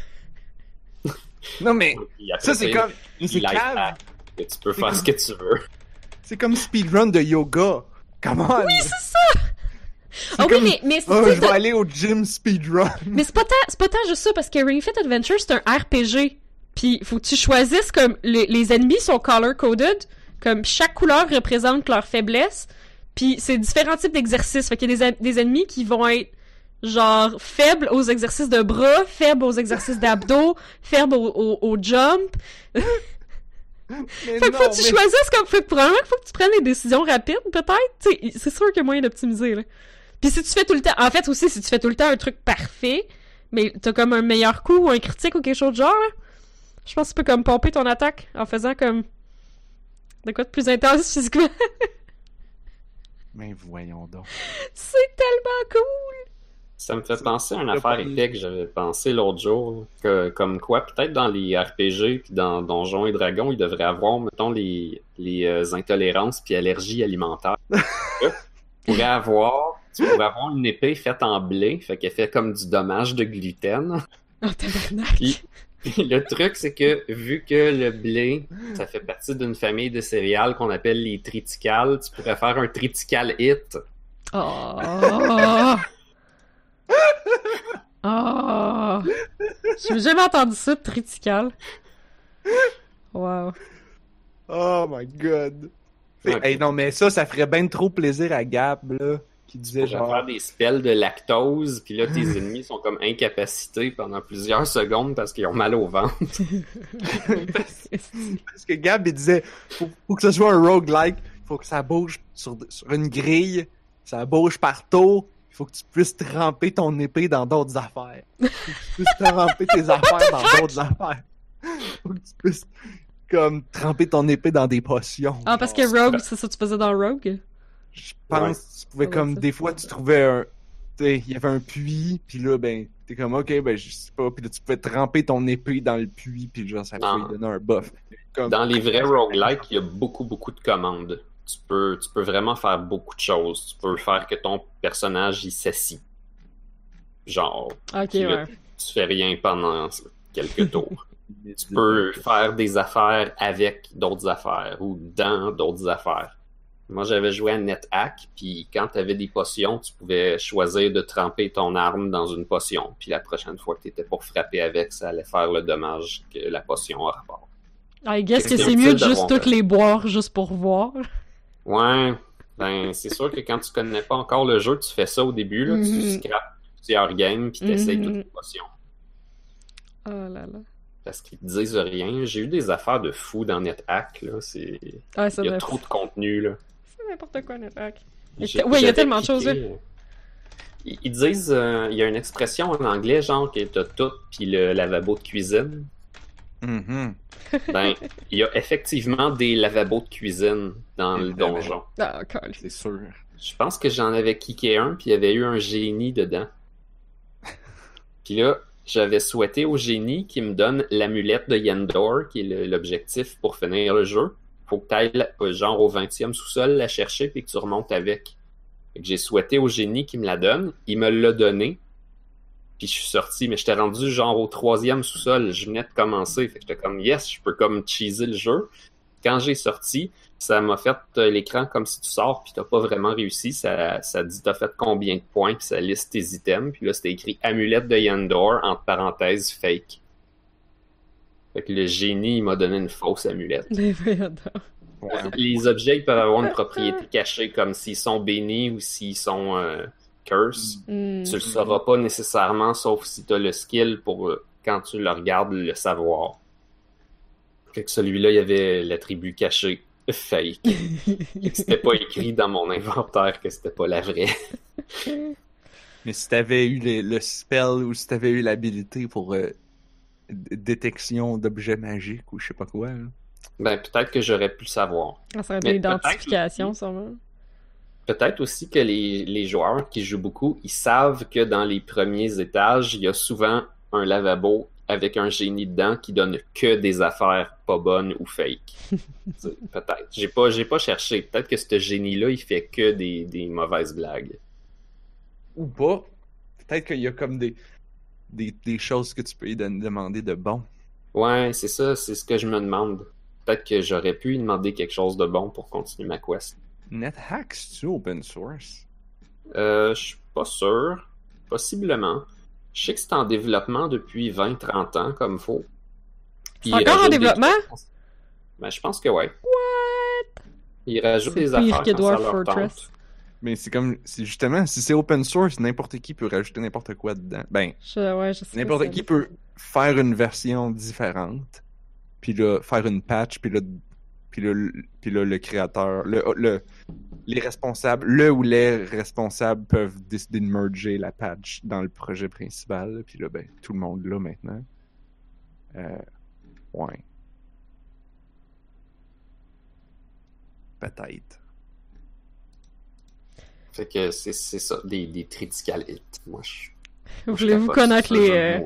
Non, mais ça, c'est comme. C'est que tu peux C'est faire comme- ce que tu veux. C'est comme speedrun de yoga. Come on! Oui, c'est ça! Ah oui, comme- mais, mais, Oh, je vais aller au gym speedrun. mais c'est pas tant, c'est pas tant juste ça, parce que Ring Fit Adventure, c'est un RPG. Puis faut que tu choisisses comme, les, les ennemis sont color-coded, comme chaque couleur représente leur faiblesse, puis c'est différents types d'exercices. Fait qu'il y a des, des ennemis qui vont être genre faibles aux exercices de bras, faibles aux exercices d'abdos, faibles au, au, au jump. Fait que faut que tu mais- choisisses comme, fait que probablement qu'il faut que tu prennes des décisions rapides, peut-être. C'est sûr qu'il y a moyen d'optimiser, là. Puis si tu fais tout le temps, en fait aussi, si tu fais tout le temps un truc parfait, mais t'as comme un meilleur coup ou un critique ou quelque chose de genre, là, je pense que tu peux comme pomper ton attaque en faisant comme de quoi de plus intense physiquement. Mais voyons donc. c'est tellement cool! Ça me fait penser à une affaire épée que j'avais pensé l'autre jour, que comme quoi peut-être dans les RPG puis dans Donjons et Dragons, il devrait avoir mettons les les euh, intolérances puis allergies alimentaires. tu pourrais avoir tu pourrais avoir une épée faite en blé, fait qu'elle fait comme du dommage de gluten. Oh, tabarnak! Puis- Puis le truc, c'est que vu que le blé, ça fait partie d'une famille de céréales qu'on appelle les triticales, tu pourrais faire un tritical hit. Oh! Oh! J'ai jamais entendu ça, tritical. Wow. Oh my god. Ouais. hey, non, mais ça, ça ferait bien trop plaisir à Gab, là, qui disait genre. faire des spells de lactose, puis là, tes ennemis sont comme incapacités pendant plusieurs secondes parce qu'ils ont mal au ventre. Parce que Gab, il disait, faut, faut que ce soit un roguelike, faut que ça bouge sur, sur une grille, ça bouge partout, il faut que tu puisses tremper ton épée dans d'autres affaires. Faut que tu puisses tremper tes affaires dans d'autres affaires. Faut que tu puisses, comme, tremper ton épée dans des potions. Ah, parce que Rogue, c'est ça que tu faisais dans Rogue? Je pense que tu pouvais comme des fois tu trouvais un tu sais, il y avait un puits puis là ben t'es comme ok ben je sais pas puis là tu pouvais tremper ton épée dans le puits puis genre ça Ah. pouvait lui donner un buff. Comme Dans les vrais roguelikes, il y a beaucoup, beaucoup de commandes. tu peux, tu peux vraiment faire beaucoup de choses. Tu peux faire que ton personnage il s'assit. Genre, là, ouais. tu fais rien pendant quelques tours. tu peux faire des affaires avec d'autres affaires ou dans d'autres affaires. Moi, j'avais joué à NetHack, puis quand tu avais des potions, tu pouvais choisir de tremper ton arme dans une potion. Puis la prochaine fois que tu étais pour frapper avec, ça allait faire le dommage que la potion a rapport. I guess que C'est mieux de juste toutes les boire juste pour voir. Ouais, ben c'est sûr que quand tu connais pas encore le jeu, tu fais ça au début, là, Mhm. tu scrapes plusieurs games, puis tu essaies Mhm. toutes les potions. Oh là là. Parce qu'ils te disent rien. J'ai eu des affaires de fou dans NetHack, là. C'est... Ah, Il y a trop de contenu, là. N'importe quoi, Nethack. Ouais, il y a tellement de choses, Ils disent, euh, il y a une expression en anglais, genre, que t'as tout, puis le lavabo de cuisine. Mhm. Ben, il y a effectivement des lavabos de cuisine dans le donjon. Ah, cool. C'est sûr. Je pense que j'en avais kické un, puis il y avait eu un génie dedans. Puis là, j'avais souhaité au génie qu'il me donne l'amulette de Yendor, qui est l'objectif pour finir le jeu. Faut que tu ailles, genre, au 20e sous-sol la chercher, puis que tu remontes avec. J'ai souhaité au génie qu'il me la donne. Il me l'a donné. Puis je suis sorti, mais j'étais rendu genre au troisième sous-sol. Je venais de commencer. Fait que j'étais comme, yes, je peux comme cheeser le jeu. Quand j'ai sorti, ça m'a fait euh, l'écran comme si tu sors puis t'as pas vraiment réussi. Ça, ça dit t'as fait combien de points puis ça liste tes items. Puis là, c'était écrit amulette de Yandor, entre parenthèses, fake. Fait que le génie, il m'a donné une fausse amulette. Ouais. Les objets, ils peuvent avoir une propriété cachée, comme s'ils sont bénis ou s'ils sont euh, curse. Hmm. Tu le sauras pas nécessairement, sauf si tu as le skill pour, euh, quand tu le regardes, le savoir. Fait que celui-là, il y avait l'attribut caché fake. C'était pas écrit dans mon inventaire que c'était pas la vraie. Mais si t'avais eu le, le spell ou si t'avais eu l'habilité pour euh, détection d'objets magiques ou je sais pas quoi. là. Ben, peut-être que j'aurais pu le savoir. Ça serait de l'identification, peut-être sûrement. Peut-être aussi que les, les joueurs qui jouent beaucoup, ils savent que dans les premiers étages, il y a souvent un lavabo avec un génie dedans qui donne que des affaires pas bonnes ou fake. Peut-être. J'ai pas, j'ai pas cherché. Peut-être que ce génie-là, il fait que des, des mauvaises blagues. Ou pas. Peut-être qu'il y a comme des, des, des choses que tu peux lui demander de bon. Ouais, c'est ça, c'est ce que je me demande. Peut-être que j'aurais pu lui demander quelque chose de bon pour continuer ma quest. NetHack, c'est open source? Euh, je suis pas sûr. Possiblement. Je sais que c'est en développement depuis 20-30 ans, comme faut. C'est encore en des développement? trucs. Ben, je pense que ouais. What? Il rajoute des pire affaires que quand ça Dwarf Fortress. tente. Mais c'est comme, c'est justement, si c'est open source, n'importe qui peut rajouter n'importe quoi dedans. Ben, ouais, n'importe qui peut faire une version différente, puis là, faire une patch, puis là, puis là, le- puis là, le créateur, le, le, les responsables, le ou les responsables peuvent décider de merger la patch dans le projet principal, puis là, ben, tout le monde là maintenant. Euh, ouais. Peut-être. Fait que c'est c'est ça, des, des triticalites. Moi, je. Voulez-vous connaître les, euh,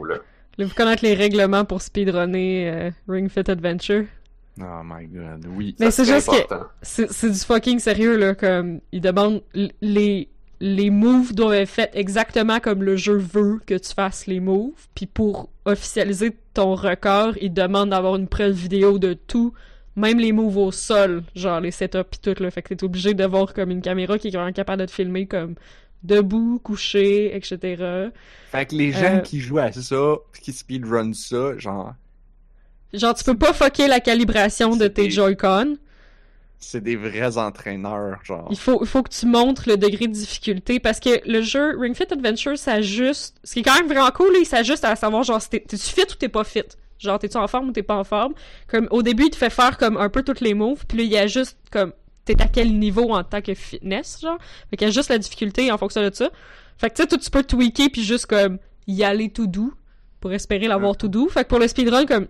voulez-vous connaître les règlements pour speedrunner euh, Ring Fit Adventure? Oh my god, oui. Mais c'est juste que important. c'est c'est du fucking sérieux, là, comme, ils demandent les, les moves doivent être faits exactement comme le jeu veut que tu fasses les moves, puis pour officialiser ton record, ils demandent d'avoir une preuve vidéo de tout, même les moves au sol, genre les setups pis tout, là, fait que t'es obligé d'avoir comme une caméra qui est vraiment capable de te filmer comme debout, couché, etc. Fait que les gens Euh, qui jouent à ça, qui speedrun ça, genre, Genre, tu peux pas fucker la calibration de tes des- Joy-Con. c'est des vrais entraîneurs, genre. Il faut, il faut que tu montres le degré de difficulté parce que le jeu Ring Fit Adventure s'ajuste. Ce qui est quand même vraiment cool, là, il s'ajuste à savoir genre si t'es- t'es-tu fit ou t'es pas fit. Genre, t'es-tu en forme ou t'es pas en forme? Comme, au début, il te fait faire comme un peu toutes les moves, puis là, il ajuste comme t'es à quel niveau en tant que fitness, genre? Fait qu'il ajuste la difficulté en fonction de ça. Fait que tu sais, tu peux tweaker puis juste comme y aller tout doux pour espérer l'avoir tout doux. Fait que pour le speedrun, comme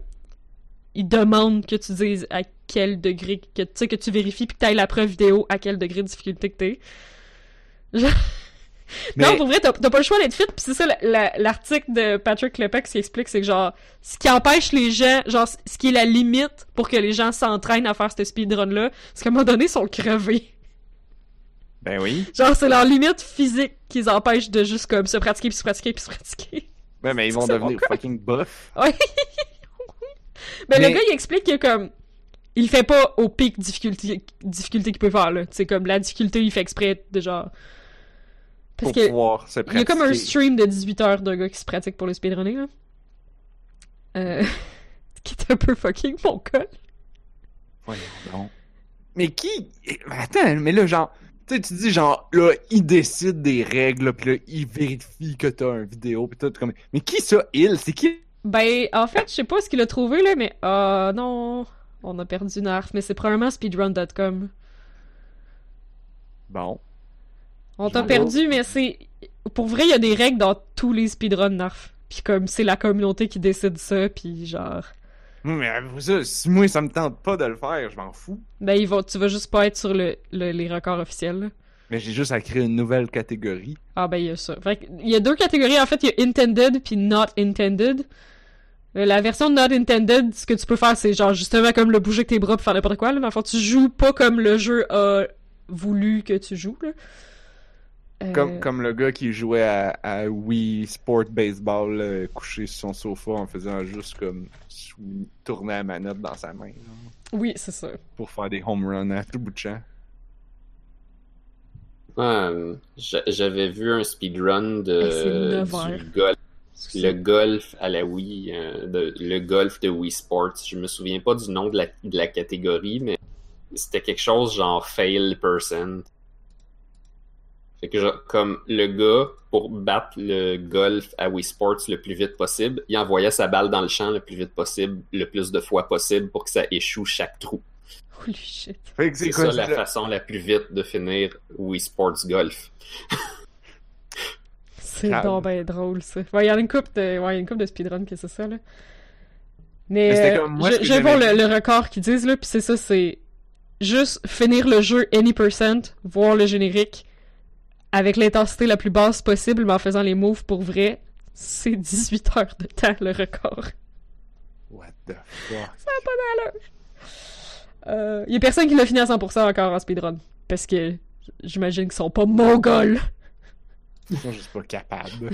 il demande que tu dises à quel degré, que tu sais, que tu vérifies puis que t'ailles la preuve vidéo à quel degré de difficulté que t'es. Genre- Mais- Non, pour vrai, t'as pas le choix d'être fit, pis c'est ça la- la- l'article de Patrick Lepex qui explique, c'est que genre, ce qui empêche les gens, genre, ce qui est la limite pour que les gens s'entraînent à faire ce speedrun-là, c'est qu'à un moment donné, ils sont crevés. Ben oui. Genre, c'est leur limite physique qui les empêche de juste comme se pratiquer, puis se pratiquer, puis se pratiquer. Ouais, mais ils vont devenir fucking buff. Ouais. Mais, Mais- le gars, il explique que comme il fait pas au pic difficulté difficulté qu'il peut faire là. C'est comme la difficulté, il fait exprès de genre parce pour que pouvoir se il y pratiquer. a comme un stream de 18 heures d'un gars qui se pratique pour le speedrunning là. Euh qui est un peu fucking mon col. Voyons donc. Mais qui... Attends, mais là, genre... Tu sais, tu dis genre, là, il décide des règles, là, pis là, il vérifie que t'as un vidéo, pis tout, comme... Mais qui ça, il? C'est qui? Ben en fait, je sais pas ce qu'il a trouvé là mais ah non, on a perdu Narf, mais c'est probablement speedrun.com. Bon. On t'a perdu, mais c'est. Pour vrai, il y a des règles dans tous les speedruns Narf. Puis comme c'est la communauté qui décide ça, puis genre. Mais après ça, si moi, ça me tente pas de le faire, je m'en fous. Ben, ils vont... tu vas juste pas être sur le, le- les records officiels. là. Mais j'ai juste à créer une nouvelle catégorie. Ah, ben, il y a ça. Il y a deux catégories. En fait, il y a intended puis not intended. Euh, La version not intended, ce que tu peux faire, c'est genre justement comme le bouger avec tes bras pour faire n'importe quoi. Là. Fond, tu joues pas comme le jeu a voulu que tu joues. Là. Euh, Comme, comme le gars qui jouait à, à Wii Sport Baseball, là, couché sur son sofa en faisant juste comme tourner la manette dans sa main, là, Oui, c'est ça. pour faire des home runs à tout bout de champ. J'a- J'avais vu un speedrun de du golf, le golf à la Wii, euh, de- le golf de Wii Sports. Je me souviens pas du nom de la, de la catégorie, mais c'était quelque chose genre fail percent. Fait que genre, comme le gars, pour battre le golf à Wii Sports le plus vite possible, il envoyait sa balle dans le champ le plus vite possible, le plus de fois possible pour que ça échoue chaque trou. Holy shit. Fait que C'est quoi, ça la le- façon la plus vite de finir Wii Sports Golf. C'est donc ben drôle, ça. Ouais, il y a une couple de, ouais, il y a une couple de speedrun que c'est ça, là. Mais, Mais euh, comme moi, je, je le, le record qu'ils disent, là, pis c'est ça, c'est juste finir le jeu any percent, voir le générique, avec l'intensité la plus basse possible, mais en faisant les moves pour vrai. C'est 18 heures de temps, le record. What the fuck? Euh, y a personne qui l'a fini à 100% encore en speedrun. Parce que j'imagine qu'ils sont pas mongols. Ils sont juste pas capables.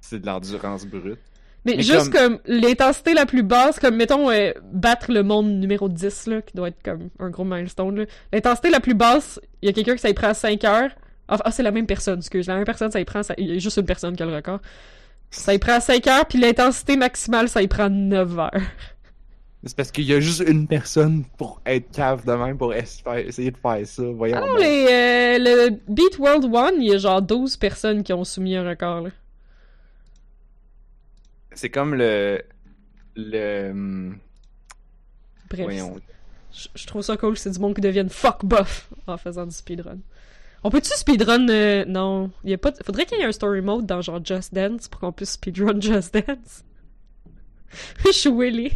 C'est de l'endurance brute. Mais, Mais juste comme, l'intensité la plus basse, comme mettons euh, battre le monde numéro 10, là, qui doit être comme un gros milestone. L'intensité la plus basse, il y a quelqu'un que ça y prend 5 heures. Enfin, ah, c'est la même personne, excuse. La même personne, ça y prend. ça- Il y a juste une personne qui a le record. Ça y prend 5 heures, puis l'intensité maximale, ça y prend 9 heures. C'est parce qu'il y a juste une personne pour être cave de même pour essayer de faire ça. Voyons. Ah non, les, euh, le Beat World One, il y a genre 12 personnes qui ont soumis un record, là. C'est comme le. Le. Bref. Voyons. Je, je trouve ça cool, c'est du monde qui devienne fuck buff en faisant du speedrun. On peut-tu speedrun euh, Non, il y a pas. de- Faudrait qu'il y ait un story mode dans genre Just Dance pour qu'on puisse speedrun Just Dance. Je suis willing.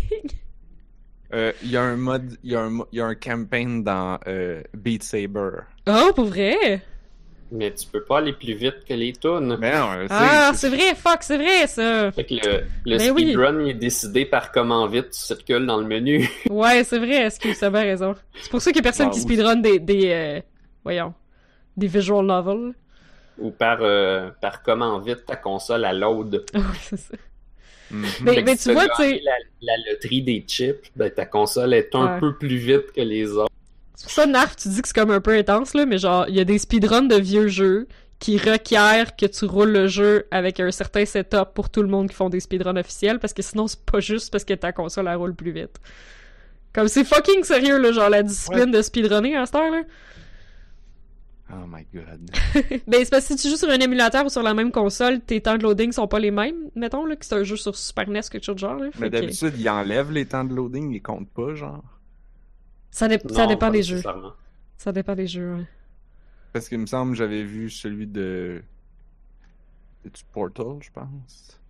Euh, Il y a un mode. Il y, a un mo- il y a un campaign dans euh, Beat Saber. Oh, pour vrai? Mais tu peux pas aller plus vite que les tunes. Mais non, euh, Ah, c'est vrai, fuck, c'est vrai ça. Fait que le, le Ben oui. speedrun est décidé par comment vite tu circules dans le menu. Ouais, c'est vrai, excuse, t'as bien raison? C'est pour ça qu'il y a personne Ah, qui speedrun des, des euh, voyons, des visual novels. Ou par, euh, par comment vite ta console c'est ça. Mhm. Mais- tu vois, tu sais- La, la loterie des chips, ben ta console est un Ouais. peu plus vite que les autres. C'est pour ça, Narf, tu dis que c'est comme un peu intense, là, mais genre, il y a des speedruns de vieux jeux qui requièrent que tu roules le jeu avec un certain setup pour tout le monde qui font des speedruns officiels, parce que sinon, c'est pas juste parce que ta console, elle roule plus vite. Comme, c'est fucking sérieux, là, genre, la discipline de speedrunner à cette heure, là. Oh my god. Ben, c'est parce que si tu joues sur un émulateur ou sur la même console, tes temps de loading sont pas les mêmes, mettons, là, que c'est un jeu sur Super NES, quelque chose de genre, là. Mais que d'habitude, il enlève les temps de loading, il compte pas, genre. Ça, dé- ça Non, dépend pas des jeux. Ça dépend des jeux, ouais. Parce qu'il me semble que j'avais vu celui de. C'est-tu Portal, je pense?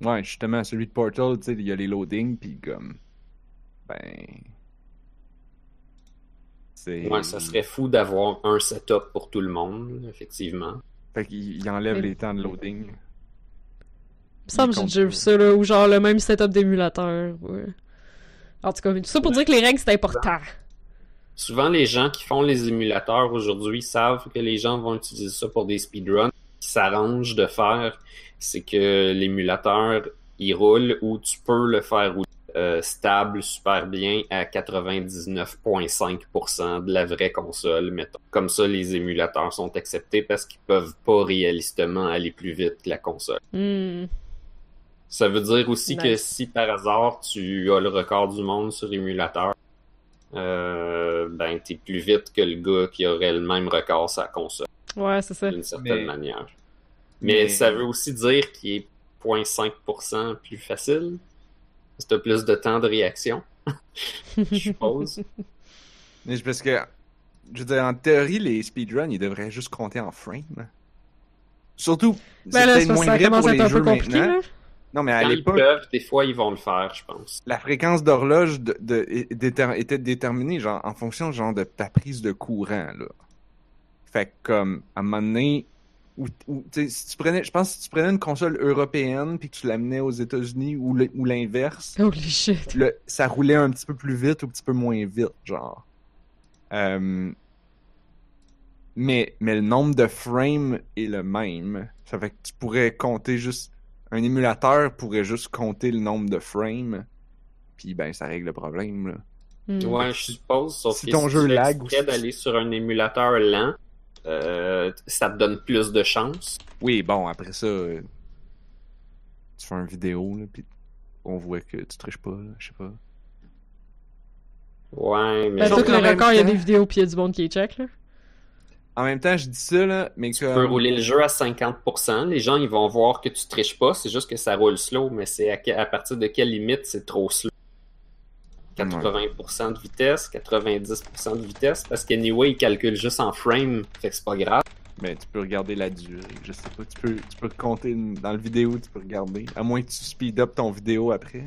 Ouais, justement, celui de Portal, tu sais, il y a les loadings, puis comme. Ben. C'est. Ouais, ça serait fou d'avoir un setup pour tout le monde, effectivement. Fait qu'il il enlève les temps de loading. Il me semble que j'ai déjà vu ça, là, ou genre le même setup d'émulateur. Ouais. En tout cas, tout ça pour dire que les règles, c'est important. Souvent, les gens qui font les émulateurs aujourd'hui savent que les gens vont utiliser ça pour des speedruns. Ce qui s'arrange de faire, c'est que l'émulateur, il roule ou tu peux le faire rouler euh, stable super bien à 99,5% de la vraie console, mettons. Comme ça, les émulateurs sont acceptés parce qu'ils peuvent pas réalistement aller plus vite que la console. Hmm. Ça veut dire aussi que si par hasard tu as le record du monde sur émulateur, euh, ben t'es plus vite que le gars qui aurait le même record sur la console, Ouais, c'est ça. d'une certaine Mais- manière. Mais, mais- ça veut aussi dire qu'il est 0.5% plus facile. Si t'as plus de temps de réaction, je suppose. Mais c'est parce que, je veux dire, en théorie, les speedruns, ils devraient juste compter en frame. Surtout, c'est Ben c'est moins vrai pour les jeux peu compliqué, maintenant. là. Non, mais à l'époque, peuvent, des fois, ils vont le faire, je pense. la fréquence d'horloge de, de- était déterminée genre, en fonction genre, de ta prise de courant. Là. Fait que, comme, à un moment donné, ou, ou, tu sais, si tu prenais, je pense que si tu prenais une console européenne puis que tu l'amenais aux États-Unis ou le- ou l'inverse, Holy shit. le- ça roulait un petit peu plus vite ou un petit peu moins vite, genre. Euh, mais, mais le nombre de frames est le même. Ça fait que tu pourrais compter juste. Un émulateur pourrait juste compter le nombre de frames. Puis ben, ça règle le problème, là. Hmm. Ouais, je suppose. Sauf si que ton si jeu tu lag d'aller sur un émulateur lent, euh, ça te donne plus de chances. Oui, bon, après ça, euh, tu fais une vidéo, là, puis on voit que tu triches pas, je sais pas. Ouais, mais Ben, les même records, il y a des vidéos pis il y a du monde qui check, là. En même temps, je dis ça, là, mais tu comme... peux rouler le jeu à 50%. Les gens, ils vont voir que tu triches pas. C'est juste que ça roule slow, mais c'est à partir de quelle limite c'est trop slow. 80% de vitesse, 90% de vitesse, parce qu'anyway, ils calculent juste en frame, fait que c'est pas grave. Ben, tu peux regarder la durée. Je sais pas. Tu peux, tu peux compter dans le vidéo, tu peux regarder. À moins que tu speed up ton vidéo après.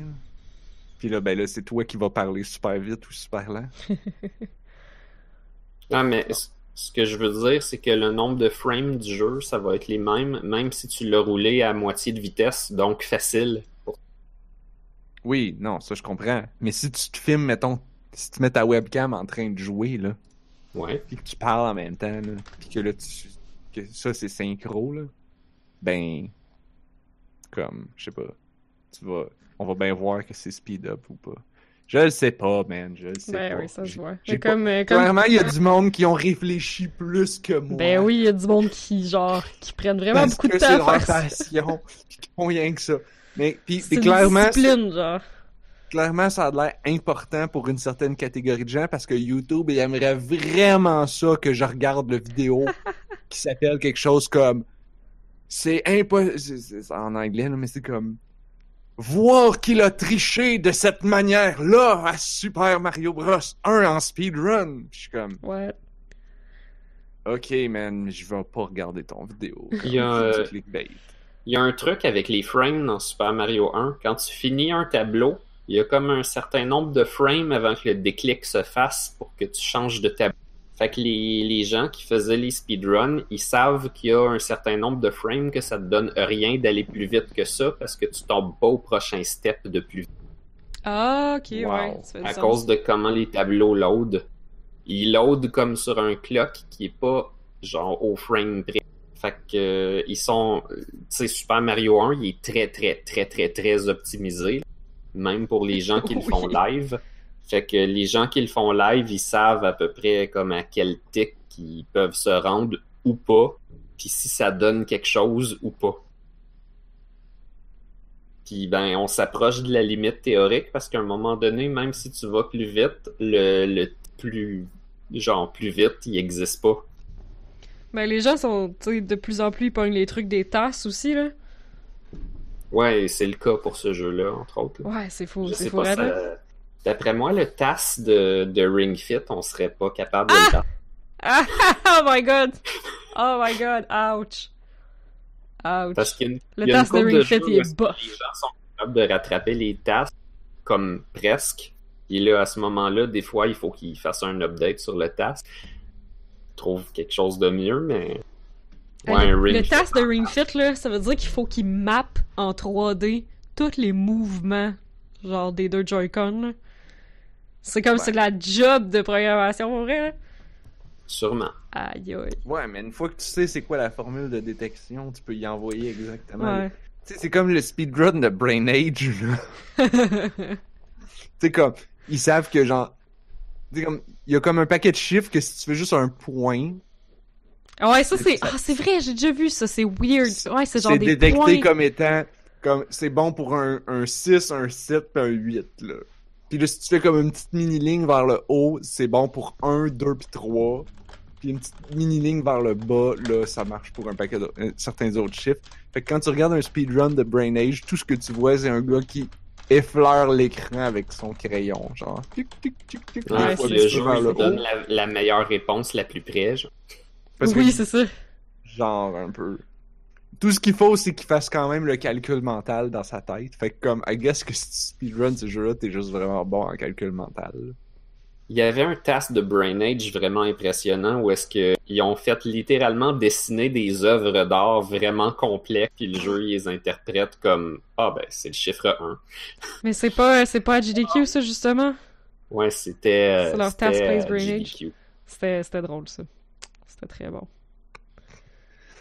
Puis là, ben là, c'est toi qui vas parler super vite ou super lent. Non, mais c- ce que je veux dire, c'est que le nombre de frames du jeu, ça va être les mêmes, même si tu l'as roulé à moitié de vitesse, donc facile. Oui, non, ça je comprends. Mais si tu te filmes, mettons, si tu mets ta webcam en train de jouer, là, Ouais. puis que tu parles en même temps, là, puis que là, tu, que ça c'est synchro, là, ben, comme, je sais pas, tu vas, on va bien voir que c'est speed up ou pas. Je le sais pas, man, je le sais Ben pas. oui, ça se voit. j'ai Mais pas- comme, euh, comme... Clairement, il y a du monde qui ont réfléchi plus que moi. Ben oui, il y a du monde qui, genre, qui prennent vraiment parce beaucoup de que temps c'est à faire ça. passion, puis qu'ils font rien que ça. Mais puis, C'est puis une clairement, discipline, genre. clairement, ça a l'air important pour une certaine catégorie de gens parce que YouTube, il aimerait vraiment ça que je regarde le vidéo qui s'appelle quelque chose comme c'est impossible c'est en anglais là, mais c'est comme voir qu'il a triché de cette manière-là à Super Mario Bros 1 en speedrun. Je suis comme Ouais. OK man, mais je vais pas regarder ton vidéo. Il y a, clickbait. Il y a un truc avec les frames dans Super Mario 1. Quand tu finis un tableau, il y a comme un certain nombre de frames avant que le déclic se fasse pour que tu changes de tableau. Fait que les, les gens qui faisaient les speedruns, ils savent qu'il y a un certain nombre de frames que ça te donne rien d'aller plus vite que ça parce que tu tombes pas au prochain step de plus vite. Ah, ok, Wow. ouais. Ça fait À sens. cause de comment les tableaux load. Ils load comme sur un clock qui est pas genre au frame près. Fait que euh, ils sont. Tu sais, Super Mario 1, il est très très très très très optimisé. Même pour les gens qui le font Oui. live. Fait que les gens qui le font live, ils savent à peu près comme à quel tic ils peuvent se rendre ou pas. Puis si ça donne quelque chose ou pas. Puis ben, on s'approche de la limite théorique parce qu'à un moment donné, même si tu vas plus vite, le, le plus genre plus vite, il existe pas. Ben, les gens sont, de plus en plus, ils pognent les trucs des tasses aussi, là. Ouais, c'est le cas pour ce jeu-là, entre autres. là. Ouais, c'est faux, Je c'est ça- D'après moi, le TAS de, de Ring Fit, on serait pas capable de le battre. Ah, oh my god! Oh my god, ouch! Ouch. Parce qu'il y a une, Le il y a une TAS de Ring Fit, jeux il est. Les gens sont capables de rattraper les TAS comme presque. Et là, à ce moment-là, des fois, il faut qu'ils fassent un update sur le TAS. Trouve quelque chose de mieux, mais Ouais, un Ring le Fit. task de Ring Fit, là, ça veut dire qu'il faut qu'il mappe en 3D tous les mouvements, genre des deux Joy-Con. là. C'est comme Ouais. c'est la job de programmation, pour vrai. là. Sûrement. Aïe aïe. Ouais, mais une fois que tu sais c'est quoi la formule de détection, tu peux y envoyer exactement. Ouais. Tu sais, c'est comme le speedrun de Brain Age, là. Tu sais, comme, ils savent que genre. Comme, il y a comme un paquet de chiffres que si tu fais juste un point, ouais, ça c'est. Ah, c'est vrai, j'ai déjà vu ça, c'est weird. Ouais, c'est genre c'est des détecté points. comme étant. Comme, c'est bon pour un, un 6, un 7 puis un 8, là. Puis là, si tu fais comme une petite mini-ligne vers le haut, c'est bon pour 1, 2 puis 3. Puis une petite mini-ligne vers le bas, là, ça marche pour un paquet de euh, certains autres chiffres. Fait que quand tu regardes un speedrun de Brain Age, tout ce que tu vois, c'est un gars qui effleure l'écran avec son crayon, genre. Tic, tic, tic, tic, Ouais, fois, le tu jeu vous donne la, la meilleure réponse la plus près. genre. Parce que, Oui, c'est ça. genre, un peu. Tout ce qu'il faut, c'est qu'il fasse quand même le calcul mental dans sa tête. Fait que, comme, I guess que si tu speedrun ce jeu-là, t'es juste vraiment bon en calcul mental. Il y avait un task de Brain Age vraiment impressionnant où est-ce que ils ont fait littéralement dessiner des œuvres d'art vraiment complexes puis le jeu il les interprète comme ah ben c'est le chiffre 1. Mais c'est pas, c'est pas à GDQ, ça, justement? Ouais, c'était C'est leur c'était, task Place euh, Brain GDQ. C'était, c'était drôle, ça. C'était très bon. Tu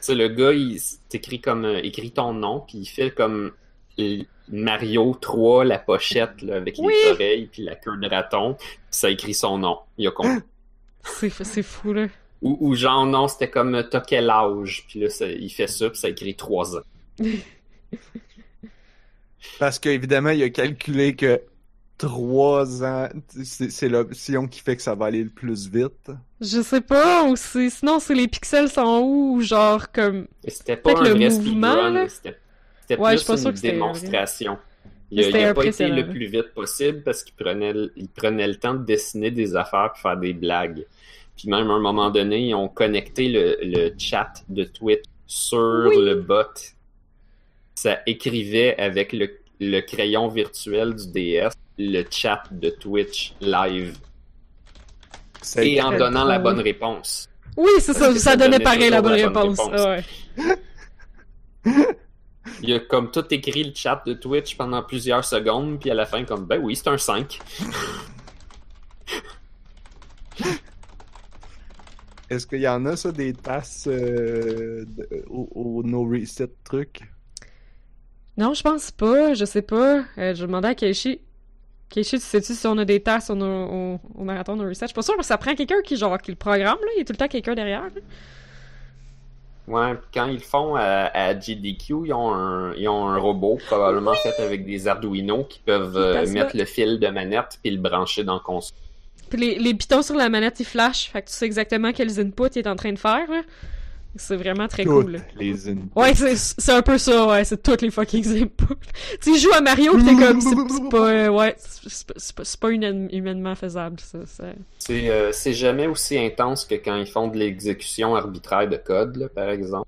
sais, le gars, il t'écrit comme euh, écrit ton nom, puis il fait comme Mario 3, la pochette là, avec Oui. les oreilles puis la queue de raton, puis ça écrit son nom. Il a compris. C'est, c'est fou, là. ou, ou genre non, c'était comme euh, t'as quel âge, puis là ça- il fait ça, puis ça écrit 3 ans. Parce qu'évidemment, il a calculé que 3 ans, c'est c'est l'option qui fait que ça va aller le plus vite. Je sais pas, ou c'est, sinon c'est les pixels sont où, ou genre comme. C'était pas Peut-être un le vrai mouvement, speedrun, là. c'était c'était Ouais, plus une démonstration. Il Mais a, c'était il a pas été le plus vite possible parce qu'il prenait, le- il prenait le temps de dessiner des affaires puis faire des blagues. Puis même à un moment donné, ils ont connecté le, le chat de Twitch sur Oui. le bot. Ça écrivait avec le, le crayon virtuel du DS le chat de Twitch live et en donnant la drôle. bonne réponse. Oui, c'est ça, ça ça donnait pareil la toujours bonne la bonne réponse. réponse. Ah ouais. Il a comme tout écrit le chat de Twitch pendant plusieurs secondes, puis à la fin, comme ben oui, c'est un 5. Est-ce qu'il y en a, ça, des tasses euh, de- au, au no reset truc? Non, je pense pas, je sais pas. Euh, je demandais à Keishi. Keishi, tu sais-tu si on a des tasses au, au, au marathon de reset? Je suis pas sûre, parce que ça prend quelqu'un qui, genre, qui le programme, là. Il y a tout le temps quelqu'un derrière, là. Ouais, puis quand ils le font à, à GDQ, ils ont, un, ils ont un robot probablement fait avec des Arduino qui peuvent euh, mettre le fil de manette puis le brancher dans le console. Puis les, les pitons sur la manette, ils flashent. Fait que tu sais exactement quels inputs il est en train de faire, là. C'est vraiment très Toutes cool, là. les Ouais, c'est c'est un peu ça, ouais, c'est toutes les fucking inputs. tu sais, joues à Mario pis t'es comme, c'est c'est pas, euh, ouais, c'est c'est pas, c'est pas, humaine- humainement faisable, ça. ça. C'est euh, c'est jamais aussi intense que quand ils font de l'exécution arbitraire de code, là, par exemple.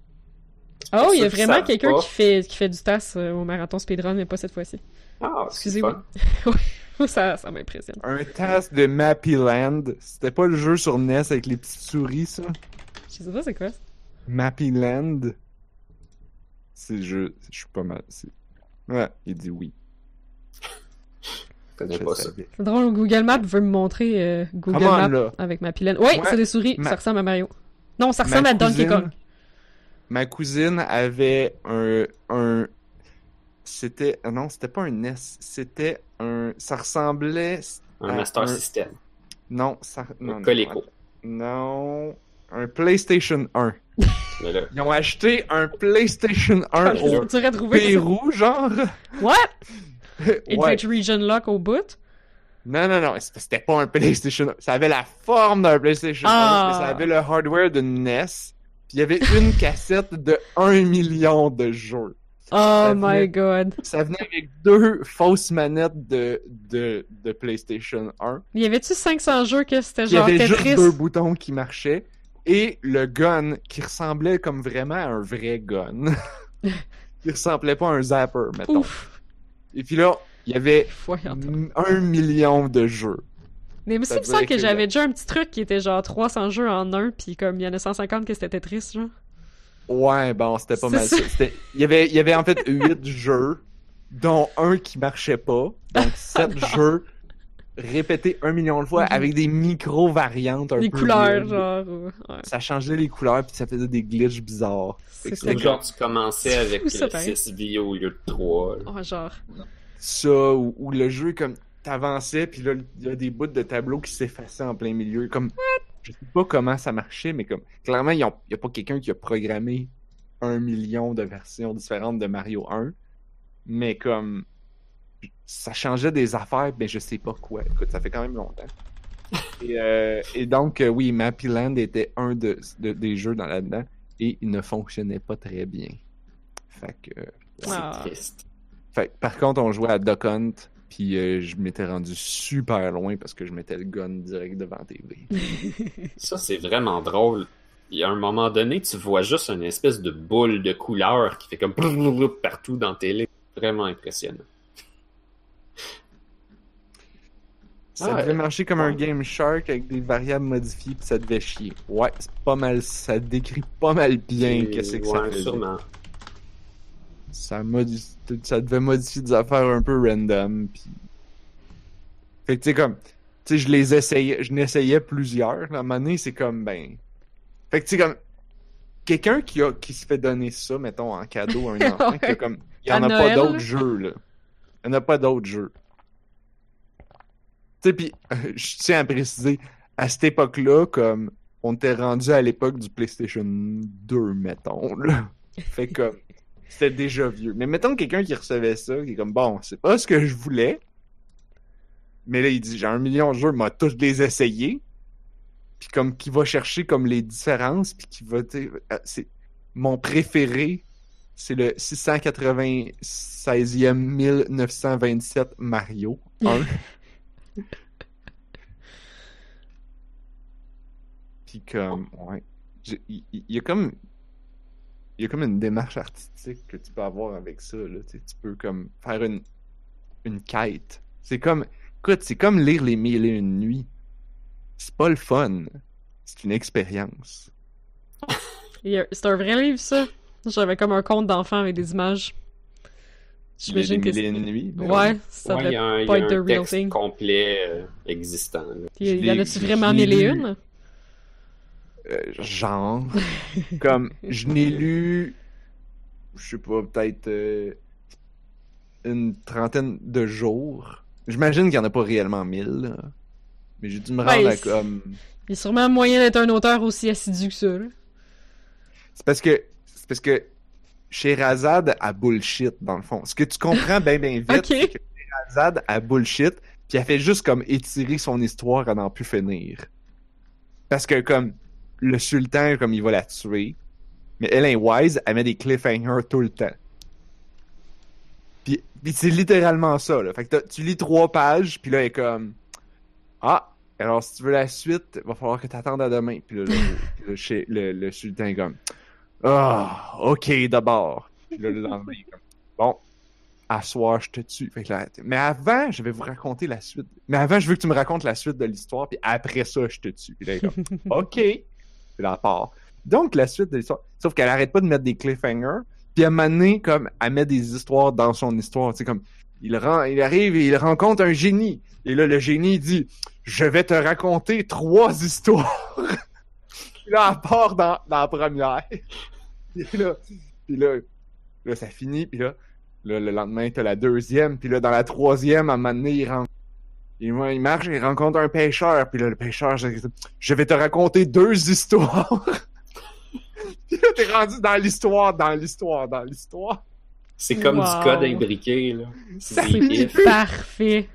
Oh, il y a vraiment quelqu'un qui fait, qui fait du tasse euh, au marathon speedrun, mais pas cette fois-ci. Ah, c'est Excusez-moi. ça, ça m'impressionne. Un task de Mappy Land. C'était pas le jeu sur NES avec les petites souris, ça? Je sais pas c'est quoi. Mappy Land. C'est le jeu. Je suis pas mal. Ouais, il dit oui. Je connais Je pas ça. savais. C'est drôle, Google Maps veut me montrer euh, Google Maps là. avec ma pilène. Ouais, Ouais, c'est des souris, ma- ça ressemble à Mario. Non, ça Ma ressemble à Donkey Kong. Ma cousine avait un. un... C'était. ah Non, c'était pas un NES. C'était un. Ça ressemblait. Un à Master un- System. Non, ça. Non, Un non, Coleco. Non. Un PlayStation 1. Mais là, Ils ont acheté un PlayStation 1 Je au. Pérou, genre. What? Il devait ouais. region lock au bout? Non, non, non, c'était pas un PlayStation 1. Ça avait la forme d'un PlayStation 1, Ah. mais ça avait le hardware d'une NES. Puis il y avait une cassette de 1 million de jeux. Oh Ça my venait- god. Ça venait avec deux fausses manettes de, de, de PlayStation 1. Y avait-tu 500 jeux que c'était Il y genre avait juste Tetris? deux boutons qui marchaient. Et le gun qui ressemblait comme vraiment à un vrai gun. qui ressemblait pas à un zapper, mettons. Ouf. Et puis là, il y avait un million de jeux. Mais il me Ça semble que que- j'avais déjà un petit truc qui était genre 300 jeux en un, puis comme il y en a 150 que c'était Tetris, genre. Ouais, bon, c'était pas C'est mal ça. ça. C'était- Il y avait, il y avait en fait huit jeux, dont un qui marchait pas. Donc, sept jeux répétés un million de fois Mhm. avec des micro-variantes un Les peu couleurs, genre. Ouais. Ça changeait les couleurs puis ça faisait des glitches bizarres. C'est genre, tu commençais avec fou, ça, euh, pareil. 6 vies au lieu de 3. Ouais, genre. ça ou, ou le jeu comme t'avançais puis là il y a des bouts de tableau qui s'effaçaient en plein milieu comme je sais pas comment ça marchait mais comme clairement il y a pas quelqu'un qui a programmé un million de versions différentes de Mario 1 mais comme ça changeait des affaires mais je sais pas quoi écoute ça fait quand même longtemps et, euh, et donc euh, oui Mappy Land était un de, de- des jeux dans là-dedans et il ne fonctionnait pas très bien fait que C'est Ah. triste. fait que, par contre, on jouait à Duck Hunt, puis euh, je m'étais rendu super loin parce que je mettais le gun direct devant TV. Ça, c'est vraiment drôle. Il y a un moment donné, tu vois juste une espèce de boule de couleur qui fait comme partout dans télé. Vraiment impressionnant. Ça Ah, devait ouais. marcher comme un. Game Shark avec des variables modifiées, puis ça devait chier. Ouais, c'est pas mal, ça décrit pas mal bien qu'est-ce que ça ouais, faisait. sûrement. Ça, ça devait modifier des affaires un peu random, puis... Fait que tu sais, comme... Tu sais, je les essayais, je n'essayais plusieurs, à un moment donné, c'est comme, ben... Fait que tu sais, comme... Quelqu'un qui, a, qui se fait donner ça, mettons, en cadeau à un enfant, qui a comme... Il y en À a pas d'autres jeux, là. Il y en a pas d'autres jeux. Sais, puis je tiens à préciser, à cette époque-là, comme... On était rendu à l'époque du PlayStation 2, mettons, là. Fait comme, c'était déjà vieux. Mais mettons quelqu'un qui recevait ça, qui est comme bon, c'est pas ce que je voulais. Mais là, il dit j'ai un million de jeux, m'a tous les essayés. Puis comme qui va chercher comme les différences, puis qui va, euh, c'est mon préféré, c'est le 696e 1927 Mario 1. Puis comme, ouais. Il y, a comme. Y a comme une démarche artistique que tu peux avoir avec ça. Là. Tu, tu peux comme faire une, une quête. C'est comme. Écoute, c'est comme lire les mille et une nuits. C'est pas le fun. C'est une expérience. C'est un vrai livre, ça. J'avais comme un conte d'enfant avec des images. J'imagine que c'est. nuits. Ouais, ça Ouais, il devrait y a un, il y pas être un the real texte thing. complet euh, existant. Il y, en a-tu vraiment mille et une? Euh, genre. comme, je n'ai lu, je sais pas, peut-être euh, une trentaine de jours. J'imagine qu'il n'y en a pas réellement mille, là. Mais j'ai dû me Ben, rendre à comme. Il y a sûrement moyen d'être un auteur aussi assidu que ça. C'est parce que. C'est parce que. Sherazade a bullshit, dans le fond. Ce que tu comprends bien, bien vite, c'est que Sherazade a bullshit, puis elle fait juste comme étirer son histoire à n'en plus finir. Parce que, comme, le sultan, comme, il va la tuer, mais elle est wise, elle met des cliffhangers tout le temps. Puis, puis c'est littéralement ça, là. Fait que tu lis trois pages, puis là, elle est comme... Ah, alors si tu veux la suite, va falloir que t'attendes à demain. Puis là, le, le sultan est comme... Ah, ok, d'abord. Puis là, le lendemain, il est comme... Bon, à soir, je te tue. Fait que là, mais avant, je vais vous raconter la suite. Mais avant, je veux que tu me racontes la suite de l'histoire, puis après ça, je te tue. Puis là, il est comme... OK. Puis là, part. Donc, la suite de l'histoire. Sauf qu'elle arrête pas de mettre des cliffhangers. Puis à un moment donné, comme, elle met des histoires dans son histoire. Tu sais, comme, il, ren- il arrive et il rencontre un génie. Et là, le génie dit, je vais te raconter trois histoires. Puis là, elle part dans, dans la première. puis là, puis là, là, ça finit. Puis là, là, le lendemain, t'as la deuxième. Puis là, dans la troisième, à un moment donné, il rencontre il, il marche, il rencontre un pêcheur, puis là, le pêcheur, je, je vais te raconter deux histoires. puis là, t'es rendu dans l'histoire, dans l'histoire, dans l'histoire. C'est comme Wow. du code imbriqué. Là. Ça C'est. Parfait.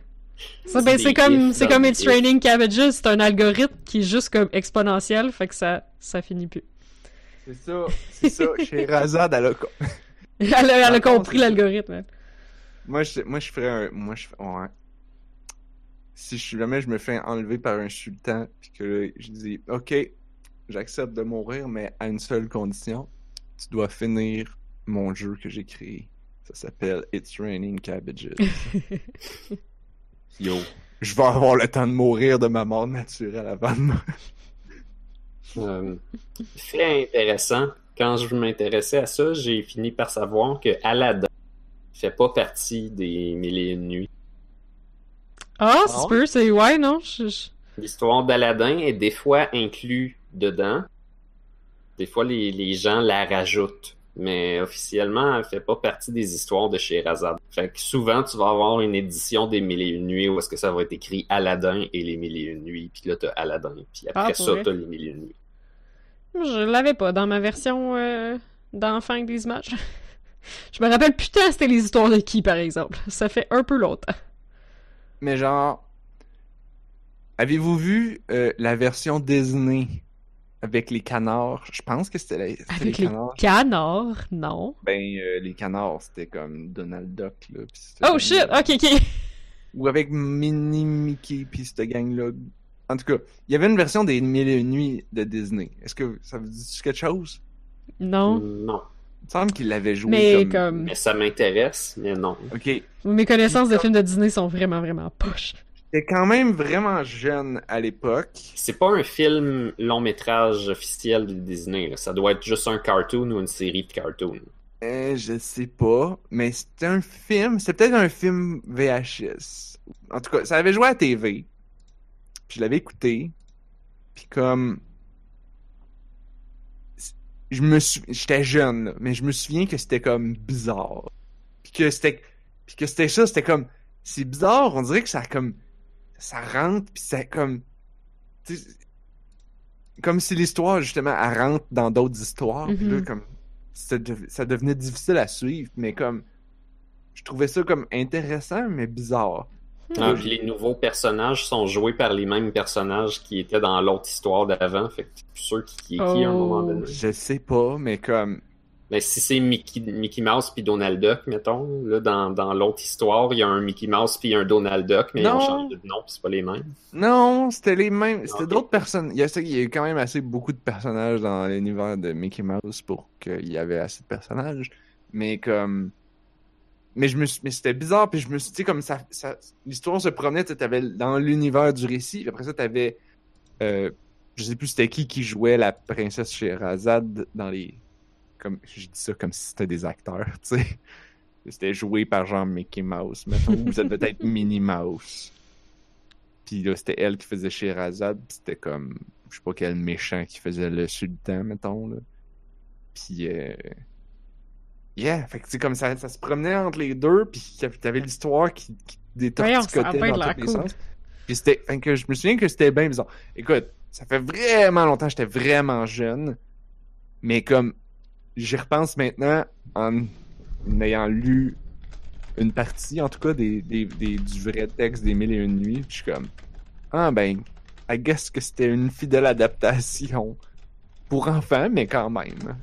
Ça, ben, c'est comme, c'est comme It's. Raining Cabbages, c'est un algorithme qui est juste comme exponentiel, fait que ça, ça finit plus. C'est ça, c'est ça. Chez Razad, elle a... Elle a, elle a compris l'algorithme. Moi, je, moi, je ferais un... Moi, je... Ouais. Si je, jamais je me fais enlever par un sultan, puis que je dis, OK, j'accepte de mourir, mais à une seule condition. Tu dois finir mon jeu que j'ai créé. Ça s'appelle It's Raining Cabbages. Yo, je vais avoir le temps de mourir de ma mort naturelle avant de mourir. Euh, fait intéressant. quand je m'intéressais à ça, j'ai fini par savoir que Aladdin fait pas partie des Mille et une nuits. Ah, ça se peut, c'est ouais, non? je- L'histoire d'Aladin est des fois inclus dedans. Des fois, les, les gens la rajoutent. Mais officiellement, elle fait pas partie des histoires de Sherazade. Fait que souvent, tu vas avoir une édition des Mille et Une Nuits où est-ce que ça va être écrit Aladdin et les Mille et Une Nuits. Puis là, t'as Aladdin. Puis après Ah, pour ça, t'as les Mille et Une Nuits. Je l'avais pas dans ma version euh, d'enfant avec des images. je me rappelle putain c'était les histoires de qui, par exemple. Ça fait un peu longtemps. Mais genre, avez-vous vu euh, la version Disney? Avec les canards? Je pense que c'était la- c'était les Avec les canards. canards, non. Ben, euh, les canards, c'était comme Donald Duck, là. Oh comme- shit, ok, ok. Ou avec Minnie Mickey pis cette gang-là. En tout cas, il y avait une version des Mille et une nuits de Disney. Est-ce que ça vous dit quelque chose? Non. Non. Il me semble qu'il l'avait joué Mais comme... comme. Mais ça m'intéresse, mais non. Ok. Mes connaissances de films de Disney sont vraiment, vraiment poches. J'étais quand même vraiment jeune à l'époque. C'est pas un film long métrage officiel de Disney. là. Ça doit être juste un cartoon ou une série de cartoons. Euh, je sais pas, mais c'était un film, c'était peut-être un film VHS. En tout cas, ça avait joué à la TV. Puis je l'avais écouté. Puis comme je me j'étais jeune, là, mais je me souviens que c'était comme bizarre. Puis que c'était puis que c'était ça, c'était comme c'est bizarre, on dirait que ça comme ça rentre puis ça comme tu comme si l'histoire justement elle rentre dans d'autres histoires, puis là Mhm. comme ça, dev- ça devenait difficile à suivre, mais comme je trouvais ça comme intéressant mais bizarre. Ah, Oui. puis les nouveaux personnages sont joués par les mêmes personnages qui étaient dans l'autre histoire d'avant. Fait que t'es plus sûr qui, qui est qui à un moment Oh. donné. Je sais pas, mais comme Mais si c'est Mickey, Mickey Mouse puis Donald Duck, mettons, là, dans, dans l'autre histoire, il y a un Mickey Mouse puis un Donald Duck, mais ils Non. ont changé de nom puis c'est pas les mêmes. non, c'était les mêmes, c'était d'autres personnes. Il y, a, il y a quand même assez beaucoup de personnages dans l'univers de Mickey Mouse pour qu'il y avait assez de personnages, mais comme mais je me suis- mais c'était bizarre puis je me suis dit comme ça, ça l'histoire se promenait, tu sais, t'avais dans l'univers du récit, puis après ça t'avais euh, je sais plus c'était qui qui jouait la princesse Sherazade dans les comme je dis ça comme si c'était des acteurs, tu sais. C'était joué par genre Mickey Mouse, mettons, ou ça devait être Minnie Mouse. Puis là, c'était elle qui faisait Sherazade, puis c'était comme, je sais pas quel méchant qui faisait le sultan, mettons, là. Puis, euh... yeah, fait que c'est comme ça, ça se promenait entre les deux, puis t'avais l'histoire qui, qui détorticotait dans tous les sens. Puis c'était, que je me souviens que c'était bien bizarre. Écoute, ça fait vraiment longtemps que j'étais vraiment jeune, mais comme, j'y repense maintenant en ayant lu une partie, en tout cas, des, des, des- du vrai texte des Mille et Une Nuits, puis je suis comme, ah ben, I guess que c'était une fidèle adaptation pour enfants, mais quand même.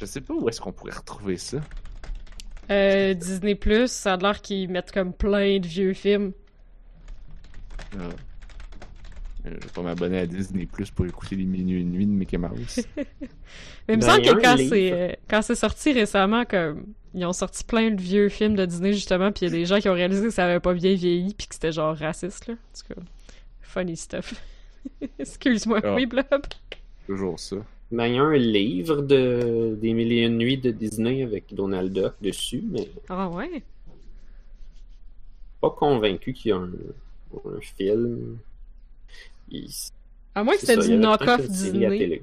Je sais pas où est-ce qu'on pourrait retrouver ça. Euh, Disney Plus, ça a l'air qu'ils mettent comme plein de vieux films. Ah. Euh, Je vais pas m'abonner à Disney Plus pour écouter les Mille et Une Nuits de Mickey Mouse. Mais il me Ben, semble que quand c'est euh, quand c'est sorti récemment, comme ils ont sorti plein de vieux films de Disney justement, puis il y a des gens qui ont réalisé que ça avait pas bien vieilli, puis que c'était genre raciste là. En tout cas, funny stuff. Excuse-moi, Ah. oui Blob. Toujours ça. Ben, il y a un livre de, des Mille et une nuits de Disney avec Donald Duck dessus, mais Ah ouais? pas convaincu qu'il y a un, un film. Il- À moins que c'est c'était du knock-off Disney.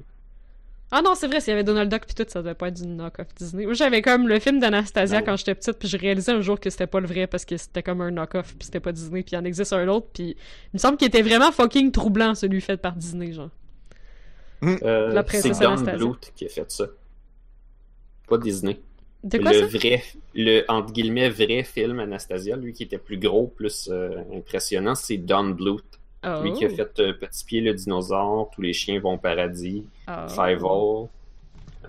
Ah non, c'est vrai, s'il y avait Donald Duck puis tout, ça devait pas être du knock-off Disney. Moi, j'avais comme le film d'Anastasia quand j'étais petite, puis je réalisais un jour que c'était pas le vrai parce que c'était comme un knock-off, puis c'était pas Disney, puis il en existe un autre, puis il me semble qu'il était vraiment fucking troublant, celui fait par Disney, genre. Euh, La c'est princesse Don Anastasia. Bluth qui a fait ça. Pas Disney. De quoi le ça? vrai, le entre guillemets vrai film Anastasia, lui qui était plus gros, plus euh, impressionnant, c'est Don Bluth. Oh. Lui qui a fait euh, Petit Pied le dinosaure, Tous les chiens vont au paradis, Oh. Five-All. Euh,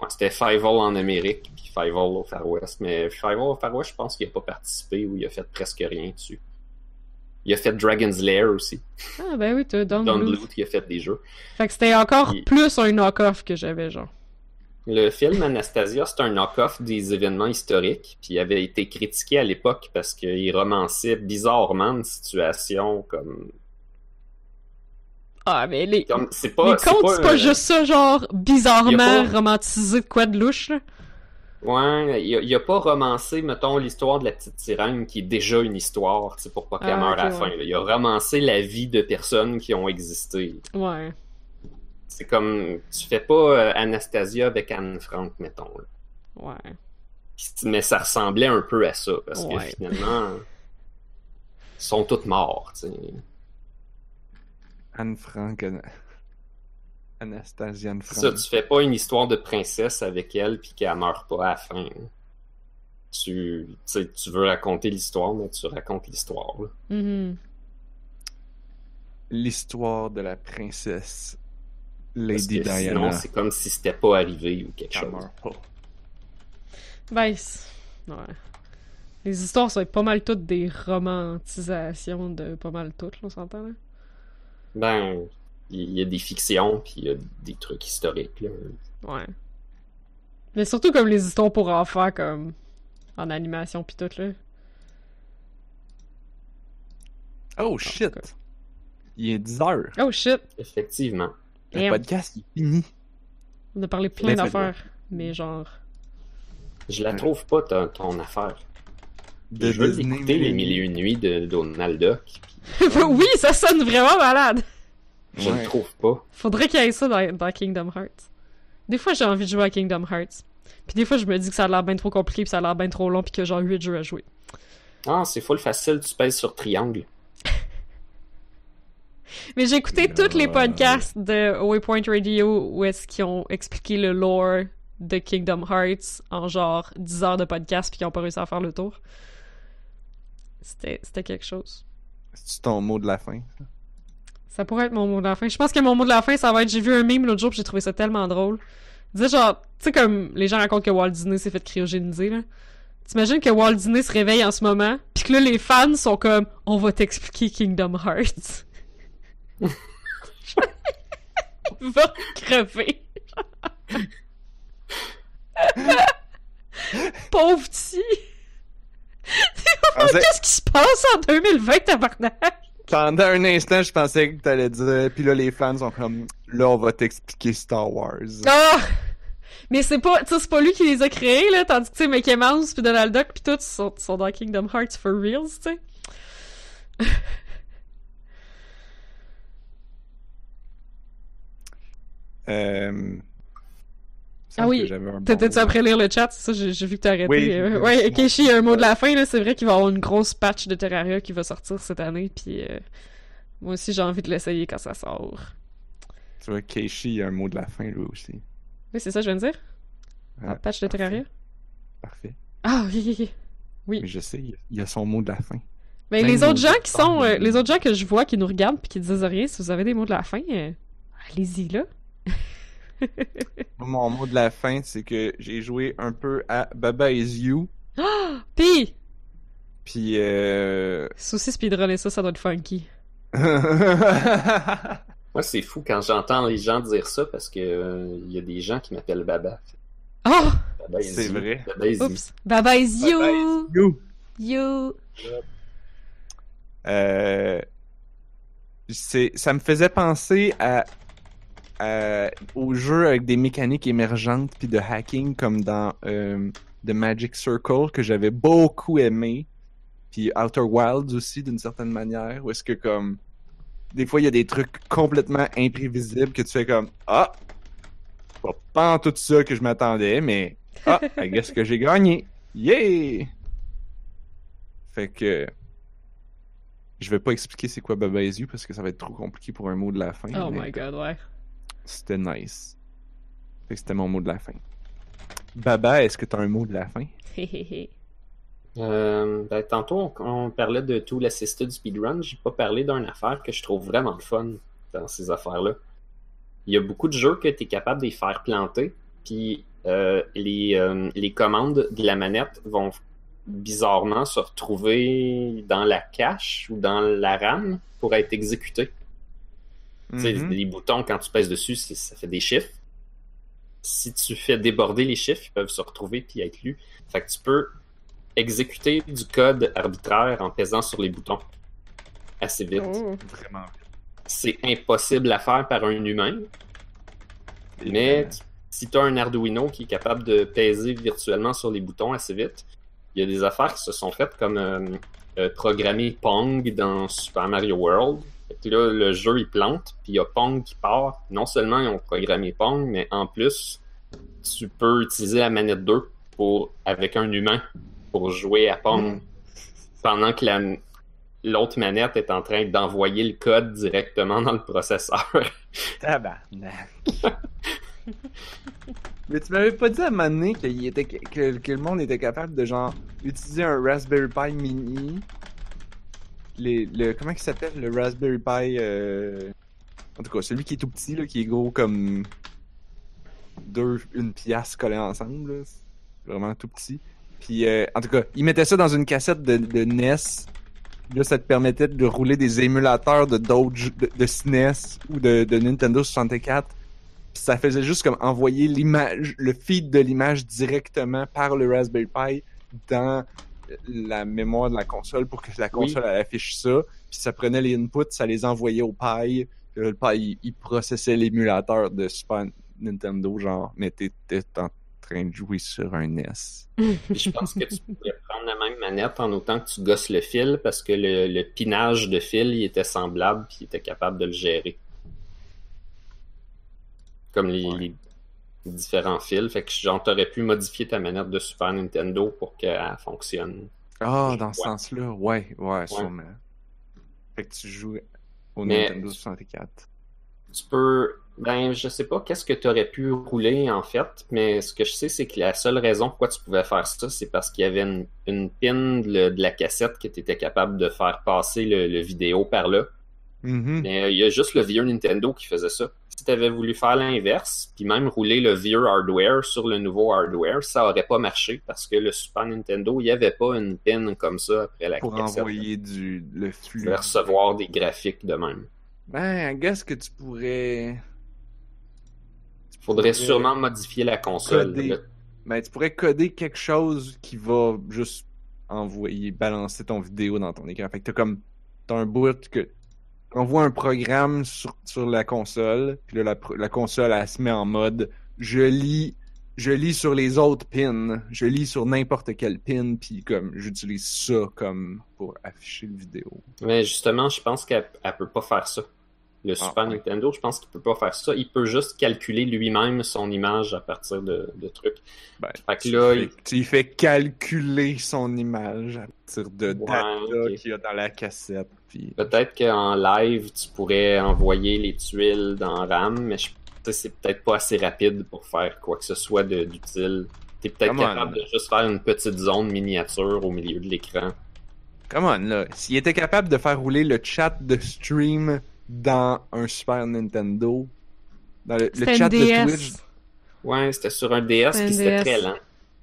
ouais, c'était Five-All en Amérique, puis Five-All au Far West. Mais Five-All au Far West, je pense qu'il n'a pas participé ou il a fait presque rien dessus. Il a fait Dragon's Lair aussi. Ah ben oui, Don, Don Bluth. Bluth, il a fait des jeux. Fait que c'était encore Il- plus un knock-off que j'avais, genre. Le film Anastasia, c'est un knock-off des événements historiques, puis il avait été critiqué à l'époque parce qu'il romançait bizarrement une situation comme Ah, mais les, c'est pas, les contes, c'est pas euh, juste ça, genre, bizarrement pas- romantisé de quoi de louche, là. Ouais, il a, pas romancé, mettons, l'histoire de la petite sirène qui est déjà une histoire, tu sais, pour pas qu'elle Ah, meure à la fin. là. Il a romancé la vie de personnes qui ont existé. Ouais. C'est comme, tu fais pas euh, Anastasia avec Anne Frank, mettons. là. Ouais. Mais ça ressemblait un peu à ça, parce que finalement, ils sont toutes morts, tu sais. Anne Frank. Ana- Anastasia Anne C'est Ça, Frank. tu fais pas une histoire de princesse avec elle puis qu'elle meurt pas à la fin. Tu, tu veux raconter l'histoire, mais tu racontes l'histoire. là. Mhm. L'histoire de la princesse Lady que sinon, Diana. c'est comme si c'était pas arrivé ou quelque chose. Ben, ouais. Les histoires, ça va être pas mal toutes des romantisations de pas mal toutes, on s'entend, là? Ben, il y a des fictions puis il y a des trucs historiques. Là. Ouais. Mais surtout comme les histoires pour enfants, comme en animation pis tout, là. Oh shit! Il est 10 heures. Oh shit! Effectivement. Le Damn. podcast il est fini. On a parlé plein Ben, d'affaires, mais genre... Je la trouve pas, ton, ton affaire. De je veux écouter les mille et une nuits de Donald Duck. oui, ça sonne vraiment malade! Je Ouais. le trouve pas. Faudrait qu'il y ait ça dans, dans Kingdom Hearts. Des fois, j'ai envie de jouer à Kingdom Hearts. Puis des fois, je me dis que ça a l'air bien trop compliqué, puis ça a l'air bien trop long, puis a genre 8 jeux à jouer. Ah, c'est full facile, tu pèses sur triangle. Mais j'ai écouté Euh, tous les podcasts de Waypoint Radio où est-ce qu'ils ont expliqué le lore de Kingdom Hearts en genre 10 heures de podcast puis qu'ils ont pas réussi à faire le tour. C'était c'était quelque chose. C'est ton mot de la fin? Ça pourrait être mon mot de la fin. Je pense que mon mot de la fin, ça va être j'ai vu un meme l'autre jour puis j'ai trouvé ça tellement drôle. Disais genre, tu sais comme les gens racontent que Walt Disney s'est fait cryogéniser là. T'imagines que Walt Disney se réveille en ce moment puis que là les fans sont comme on va t'expliquer Kingdom Hearts. Va crever. Pauvre petit. Qu'est-ce qui se passe en 2020, tabarnak? Pendant un instant, je pensais que t'allais dire. Puis là, les fans sont comme. Là, on va t'expliquer Star Wars. Ah! Mais c'est pas, c'est pas lui qui les a créés, là, tandis que, tu sais, Mickey Mouse pis Donald Duck pis tout sont, sont dans Kingdom Hearts for reals, tu sais. Euh... Ah oui. mot. après lire le chat? Ça, j'ai vu que t'as arrêté. Oui, Euh, ouais. Keishi, un mot de la fin, là, c'est vrai qu'il va y avoir une grosse patch de Terraria qui va sortir cette année, puis euh, moi aussi j'ai envie de l'essayer quand ça sort. Tu vois, Keishi a un mot de la fin, lui aussi. Oui, c'est ça que je viens de dire? La patch de. Terraria? Parfait. Ah, oui, oui. Mais je sais, il y a- son mot de la fin. Mais Plein les autres gens qui sont, euh, les autres gens que je vois qui nous regardent puis qui disent rien, si vous avez des mots de la fin, allez-y là. Mon mot de la fin, c'est que j'ai joué un peu à Baba Is You. Pis, Puis. Euh... c'est aussi speedrunner ça, ça doit être funky. Moi, c'est fou quand j'entends les gens dire ça parce que euh, il y a des gens qui m'appellent Baba. Oh! Baba is C'est you. vrai. Baba is you. Oups! Baba is you! Baba Is You. You! Euh, c'est, ça me faisait penser à, à- aux jeux avec des mécaniques émergentes puis de hacking comme dans euh, The Magic Circle que j'avais beaucoup aimé, puis Outer Wilds aussi d'une certaine manière où est-ce que comme des fois il y a des trucs complètement imprévisibles que tu fais comme ah pas pas en tout ça que je m'attendais mais ah I guess que j'ai gagné yeah fait que je vais pas expliquer c'est quoi Baba Is You parce que ça va être trop compliqué pour un mot de la fin. Oh mais my god, ouais. C'était nice. C'était mon mot de la fin. Baba, est-ce que t'as un mot de la fin? Euh, ben, tantôt, on, on parlait de tout l'assisted speedrun. J'ai pas parlé d'une affaire que je trouve vraiment fun dans ces affaires-là. Il y a beaucoup de jeux que tu es capable de les faire planter, puis euh, les, euh, les commandes de la manette vont bizarrement se retrouver dans la cache ou dans la RAM pour être exécutées. Mhm. les boutons, quand tu pèses dessus, ça fait des chiffres. Si tu fais déborder les chiffres, ils peuvent se retrouver puis être lus. Fait que tu peux exécuter du code arbitraire en pesant sur les boutons assez vite. Oh. Vraiment. c'est impossible à faire par un humain. Mais si tu as un Arduino qui est capable de peser virtuellement sur les boutons assez vite, il y a des affaires qui se sont faites comme euh, euh, programmer Pong dans Super Mario World. Puis là, le jeu il plante, puis il y a Pong qui part. Non seulement ils ont programmé Pong, mais en plus, tu peux utiliser la manette 2 pour, avec un humain pour jouer à Pong. Mm. Pendant que la, l'autre manette est en train d'envoyer le code directement dans le processeur. Tabarnak. Mais tu m'avais pas dit à un moment donné était, que, que le monde était capable de genre utiliser un Raspberry Pi mini. Le, comment il s'appelle? Le Raspberry Pi euh... En tout cas, celui qui est tout petit, là, qui est gros comme deux, une pièce collée ensemble. vraiment tout petit. Puis, euh, en tout cas, il mettait ça dans une cassette de, NES. Là, ça te permettait de rouler des émulateurs de d'autres de, SNES ou de, de Nintendo 64. Puis ça faisait juste comme envoyer l'image, le feed de l'image directement par le Raspberry Pi dans la mémoire de la console pour que la console elle affiche ça. Puis ça prenait les inputs, ça les envoyait au Pi. Puis là, le Pi, il, il processait l'émulateur de Super Nintendo, genre, mais t'étais en train de jouer sur un NES. Puis je pense que tu pourrais prendre la même manette en autant que tu gosses le fil parce que le, le pinage de fil il était semblable puis il était capable de le gérer. Comme les, Ouais. les différents fils. Fait que genre t'aurais pu modifier ta manette de Super Nintendo pour qu'elle fonctionne. Ah, dans ce sens-là, ouais, ouais, sûrement. Fait que tu joues au Mais- Nintendo 64. Tu peux. Ben, je sais pas qu'est-ce que tu aurais pu rouler en fait, mais ce que je sais, c'est que la seule raison pourquoi tu pouvais faire ça, c'est parce qu'il y avait une, une pin de, la cassette que tu étais capable de faire passer le, le vidéo par là. Mhm. Mais euh, il y a juste le vieux Nintendo qui faisait ça. Si tu avais voulu faire l'inverse, puis même rouler le vieux hardware sur le nouveau hardware, ça aurait pas marché parce que le Super Nintendo, il n'y avait pas une pin comme ça après la Pour cassette. envoyer du, le flux. pouvais recevoir des graphiques de même. Ben, guess que tu pourrais. tu Faudrait pourrais sûrement modifier la console. coder. là. Ben, tu pourrais coder quelque chose qui va juste envoyer, balancer ton vidéo dans ton écran. Fait que t'as comme. T'as un boot que. Envoie un programme sur, la console, puis là, la, console, elle se met en mode je lis. Je lis sur les autres pins, je lis sur n'importe quel pin, puis comme j'utilise ça comme pour afficher le vidéo. Mais justement, je pense qu'elle elle peut pas faire ça. Le Super Ah, ouais. Nintendo, je pense qu'il peut pas faire ça. Il peut juste calculer lui-même son image à partir de, de trucs. Ben, Fait que là, fais, il- tu fais calculer son image à partir de Ouais, data qu'il y a dans la cassette. Puis... Peut-être qu'en live, tu pourrais envoyer les tuiles dans RAM, mais je- c'est peut-être pas assez rapide pour faire quoi que ce soit d'utile. T'es peut-être on. capable de juste faire une petite zone miniature au milieu de l'écran. Come on, là. S'il était capable de faire rouler le chat de stream dans un Super Nintendo, dans le, chat de Twitch. Ouais, c'était sur un DS, puis c'était très lent.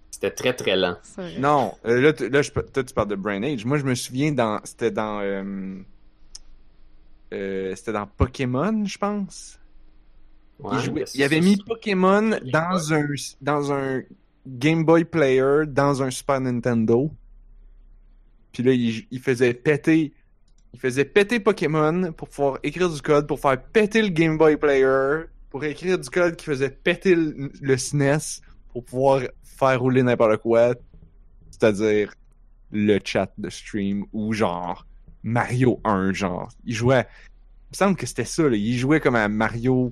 C'était très très lent. Non, euh, là, tu- là je, toi, tu parles de Brain Age. Moi, je me souviens dans. C'était dans. euh, euh, c'était dans Pokémon, je pense. Ouais, il, jouait- il avait mis Pokémon dans un, dans un Game Boy Player, dans un Super Nintendo. Puis là, il, il faisait péter. Il faisait péter Pokémon pour pouvoir écrire du code, pour faire péter le Game Boy Player, pour écrire du code qui faisait péter le, le SNES, pour pouvoir faire rouler n'importe quoi. C'est-à-dire le chat de stream ou genre Mario 1, genre. Il jouait. Il me semble que c'était ça, là. Il jouait comme à Mario.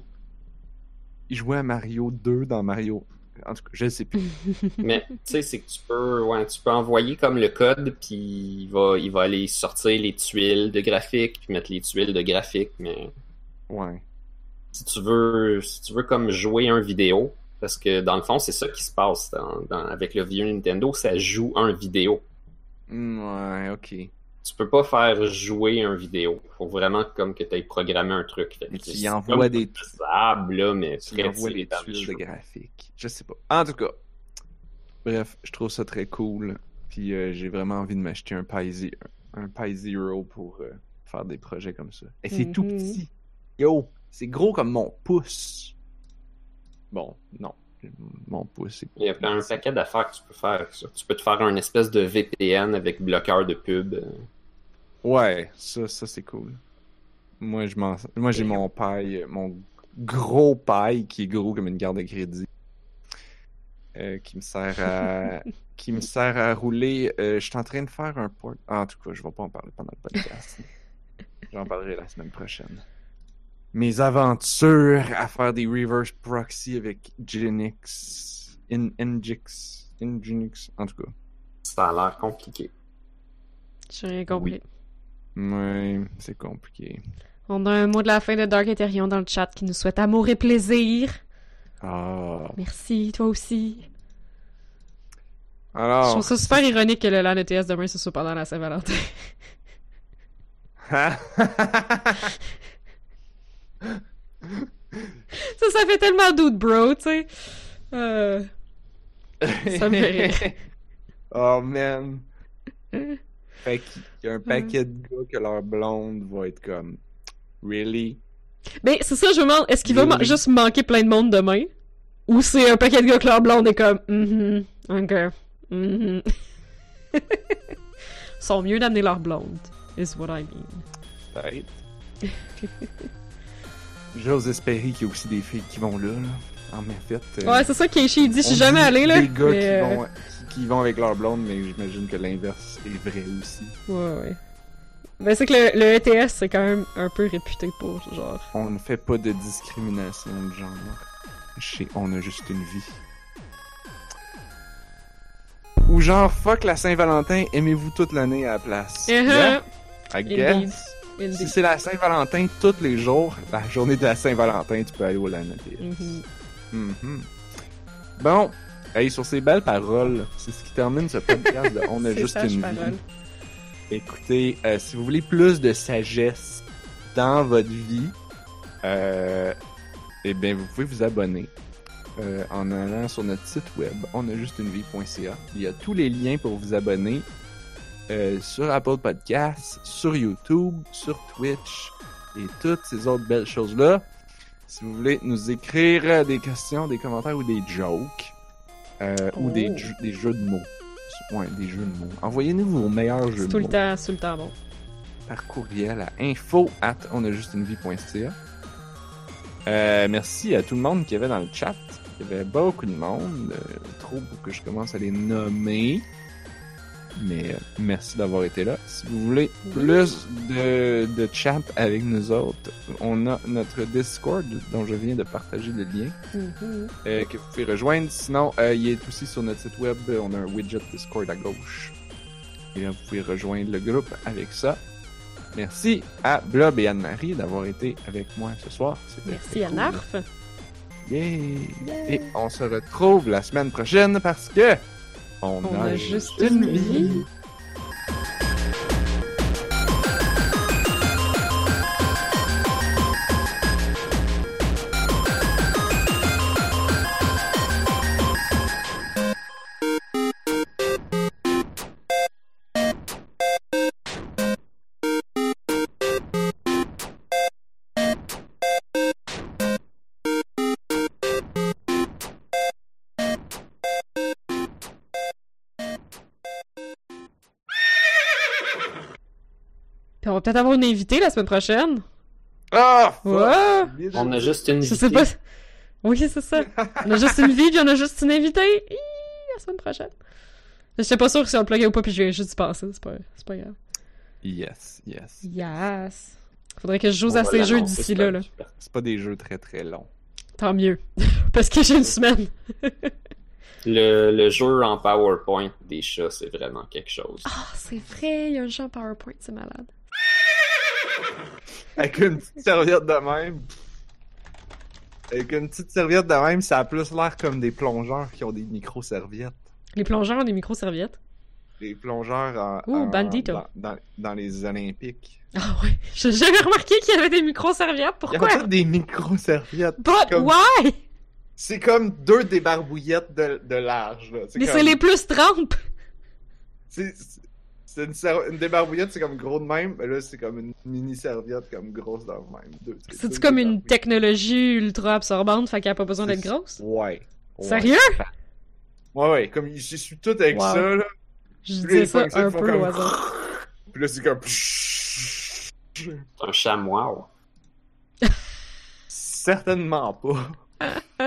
Il jouait à Mario 2 dans Mario. En tout cas, je sais plus. Mais tu sais, c'est que tu peux, ouais, tu peux envoyer comme le code, puis il va, il va aller sortir les tuiles de graphique, puis mettre les tuiles de graphique. Mais Ouais. si tu veux, si tu veux comme jouer un vidéo, parce que dans le fond, c'est ça qui se passe dans- dans- avec le vieux Nintendo, ça joue un vidéo. Mm, Ouais, ok. Tu peux pas faire jouer un vidéo. Faut vraiment comme que tu aies programmé un truc. Fait Mais des- faisable, là, mais par les tuiles de graphique. Je sais pas. En tout cas. Bref, je trouve ça très cool. Puis euh, j'ai vraiment envie de m'acheter un Pi, Ze- un Pi Zero pour euh, faire des projets comme ça. Et c'est tout Mhm. petit. Yo, c'est gros comme mon pouce. Bon, non. Mon pouce, Il y a un paquet d'affaires que tu peux faire. ça. Tu peux te faire un espèce de VPN avec bloqueur de pub. Ouais, ça, ça c'est cool. Moi, je m'en... Moi, j'ai mon paille, mon gros paille qui est gros comme une carte de crédit. euh, qui me sert à qui me sert à rouler. Euh, je suis en train de faire un port. Ah, en tout cas, je vais pas en parler pendant le podcast. J'en parlerai la semaine prochaine. Mes aventures à faire des reverse proxy avec Genix, In Ngix, Nginx, en tout cas. Ça a l'air compliqué. J'ai rien compris. Ouais, c'est compliqué. On a un mot de la fin de Dark Ethereum dans le chat qui nous souhaite amour et plaisir. Ah. Merci, toi aussi. Je Alors. trouve ça super ironique que le LAN ETS demain ce soit pendant la Saint-Valentin. ça, ça fait tellement doute, bro, tu sais. Euh... Ça me fait rire. oh man. Fait qu'il y a un paquet de gars que leur blonde va être comme. Really? Mais c'est ça, je me demande, est-ce qu'il va ma- juste manquer plein de monde demain? Ou c'est un paquet de gars que leur blonde est comme, mhm, ok, mhm. Ils sont mieux d'amener leur blonde, is what I mean. Peut-être. J'ose espérer qu'il y a aussi des filles qui vont là. là. En fait. euh, Ouais, c'est ça qu'Eishi il dit, je suis jamais allé là. Des gars mais, qui, euh, vont, qui, qui vont avec leur blonde, mais j'imagine que l'inverse est vrai aussi. Ouais, ouais. Ben, c'est que le, le ETS, c'est quand même un peu réputé pour, genre. On ne fait pas de discrimination de genre. Chez On a juste une vie. Ou genre, fuck la Saint-Valentin, aimez-vous toute l'année à la place. Yeah, I Indeed. Si c'est la Saint-Valentin tous les jours, la journée de la Saint-Valentin, tu peux aller au. Mhm. Mhm. Bon, hey, sur ces belles paroles, c'est ce qui termine ce podcast de On a juste une parole. vie. Écoutez, euh, si vous voulez plus de sagesse dans votre vie, euh, eh bien, vous pouvez vous abonner euh, en allant sur notre site web, onajustunevie.ca. Il y a tous les liens pour vous abonner euh, sur Apple Podcasts, sur YouTube, sur Twitch et toutes ces autres belles choses-là. Si vous voulez nous écrire des questions, des commentaires ou des jokes, euh, ou des, Oh. jeux- des jeux de mots. Ouais, des jeux de mots. Envoyez-nous vos meilleurs jeux de tout le mots temps, tout le temps bon. par courriel à info at onajustunevie.ca. Euh, merci à tout le monde qui avait dans le chat. Il y avait beaucoup de monde. euh, trop pour que je commence à les nommer. Mais euh, merci d'avoir été là. Si vous voulez plus de, de chat avec nous autres, on a notre Discord dont je viens de partager le lien Mhm. euh, que vous pouvez rejoindre. Sinon, euh, il est aussi sur notre site web. On a un widget Discord à gauche. Et là, vous pouvez rejoindre le groupe avec ça. Merci à Blob et Anne-Marie d'avoir été avec moi ce soir. C'était Merci à cool. Narf. Yeah. Et on se retrouve la semaine prochaine parce que on, On a, a juste une vie. vie. Peut-être avoir une invitée la semaine prochaine? Ah! Ouais. On a juste une Je sais pas. Oui, c'est ça. On a juste une vie, puis on a juste une invitée. Hi, la semaine prochaine. Je sais pas sûr si on le pluguait ou pas, puis je viens juste y passer. C'est pas, c'est pas grave. Yes, yes. Yes. Faudrait que je joue à ces jeux d'ici là, là. C'est pas des jeux très très longs. Tant mieux. Parce que j'ai une semaine. Le, le jeu en PowerPoint des chats, c'est vraiment quelque chose. Ah, c'est vrai, il y a un jeu en PowerPoint, c'est malade. Avec une petite serviette de même. Avec une petite serviette de même, ça a plus l'air comme des plongeurs qui ont des micro-serviettes. Les plongeurs ont des micro-serviettes? Des plongeurs en, Ouh, en- bandito. Dans, dans, dans les Olympiques. Ah ouais. J'ai jamais remarqué qu'il y avait des micro-serviettes. Il y a Pourquoi? des micro-serviettes. But comme- why? C'est comme deux débarbouillettes de, de large. Là. Mais comme- c'est les plus trempes. C'est c'est- c'est une, ser- une débarbouillette, c'est comme gros de même. Mais là, c'est comme une mini-serviette comme grosse dans le même. C'est-tu deux comme une technologie ultra absorbante, fait qu'elle a pas besoin d'être C'est- grosse? Ouais. Ouais. Sérieux? Ouais, ouais. Comme je suis tout avec Wow. ça, là. Je dis ça un peu comme- au hasard. Puis là, c'est comme. C'est un chamois. Certainement pas.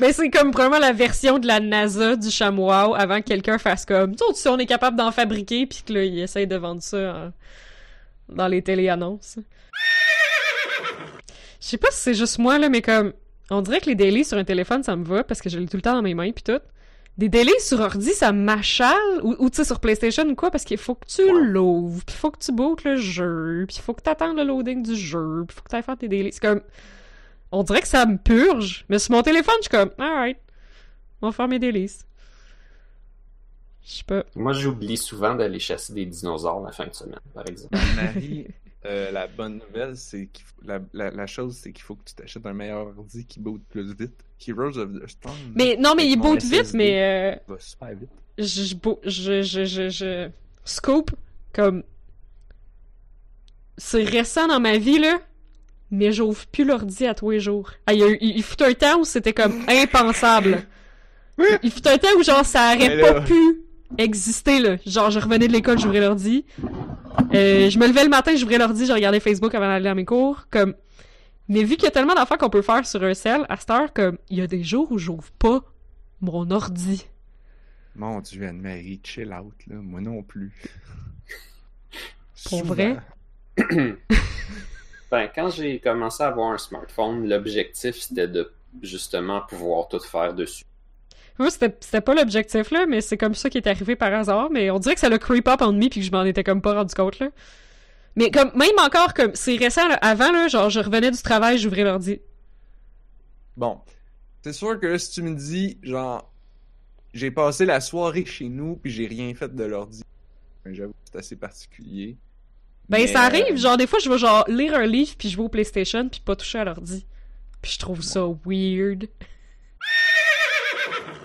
Mais c'est comme vraiment la version de la NASA du chamois avant que quelqu'un fasse comme tu sais, on est capable d'en fabriquer puis que là il essaye de vendre ça en- dans les téléannonces. Je sais pas si c'est juste moi là mais comme on dirait que les dailies sur un téléphone ça me va parce que je l'ai tout le temps dans mes mains puis tout. Des dailies sur ordi ça m'achale ou, ou tu sais sur PlayStation ou quoi parce qu'il faut que tu l'ouvres puis faut que tu bookes le jeu puis faut que t'attendes le loading du jeu puis faut que t'ailles faire tes dailies. C'est comme on dirait que ça me purge, mais sur mon téléphone, je suis comme, alright, on va faire mes délices. Je sais pas. Moi, j'oublie souvent d'aller chasser des dinosaures la fin de semaine, par exemple. Marie, euh, la bonne nouvelle, c'est qu'il faut- la, la, la chose, c'est qu'il faut que tu t'achètes un meilleur ordi qui boot plus vite. Heroes of the Storm. Mais non, mais il boot vite, mais euh, va super vite. je, je, je, je, je, je scope comme. C'est récent dans ma vie, là, mais j'ouvre plus l'ordi à tous les jours. Ah, il, y a eu- il, il fut un temps où c'était comme impensable. Il fut un temps où, genre, ça aurait là- pas pu exister, là. Genre, je revenais de l'école, j'ouvrais l'ordi. Euh, je me levais le matin, j'ouvrais l'ordi, je regardais Facebook avant d'aller à mes cours. Comme... Mais vu qu'il y a tellement d'affaires qu'on peut faire sur un cell, à cette heure, comme, il y a des jours où j'ouvre pas mon ordi. Mon dieu, Anne-Marie, chill out, là. Moi non plus. Pour Souvent. vrai? Ben, quand j'ai commencé à avoir un smartphone, l'objectif c'était de justement pouvoir tout faire dessus. Moi, c'était pas l'objectif, là, mais c'est comme ça qui est arrivé par hasard. Mais on dirait que ça l'a creep up en me puis que je m'en étais comme pas rendu compte, là. Mais comme, même encore, comme, c'est récent, là, avant, là, genre, je revenais du travail, j'ouvrais l'ordi. Bon, c'est sûr que là, si tu me dis, genre, j'ai passé la soirée chez nous puis j'ai rien fait de l'ordi, ben, j'avoue que c'est assez particulier. Ben, Mais, ça arrive, euh, genre, des fois, je vais, genre, lire un livre puis je vais au PlayStation puis pas toucher à l'ordi. Puis je trouve ça weird.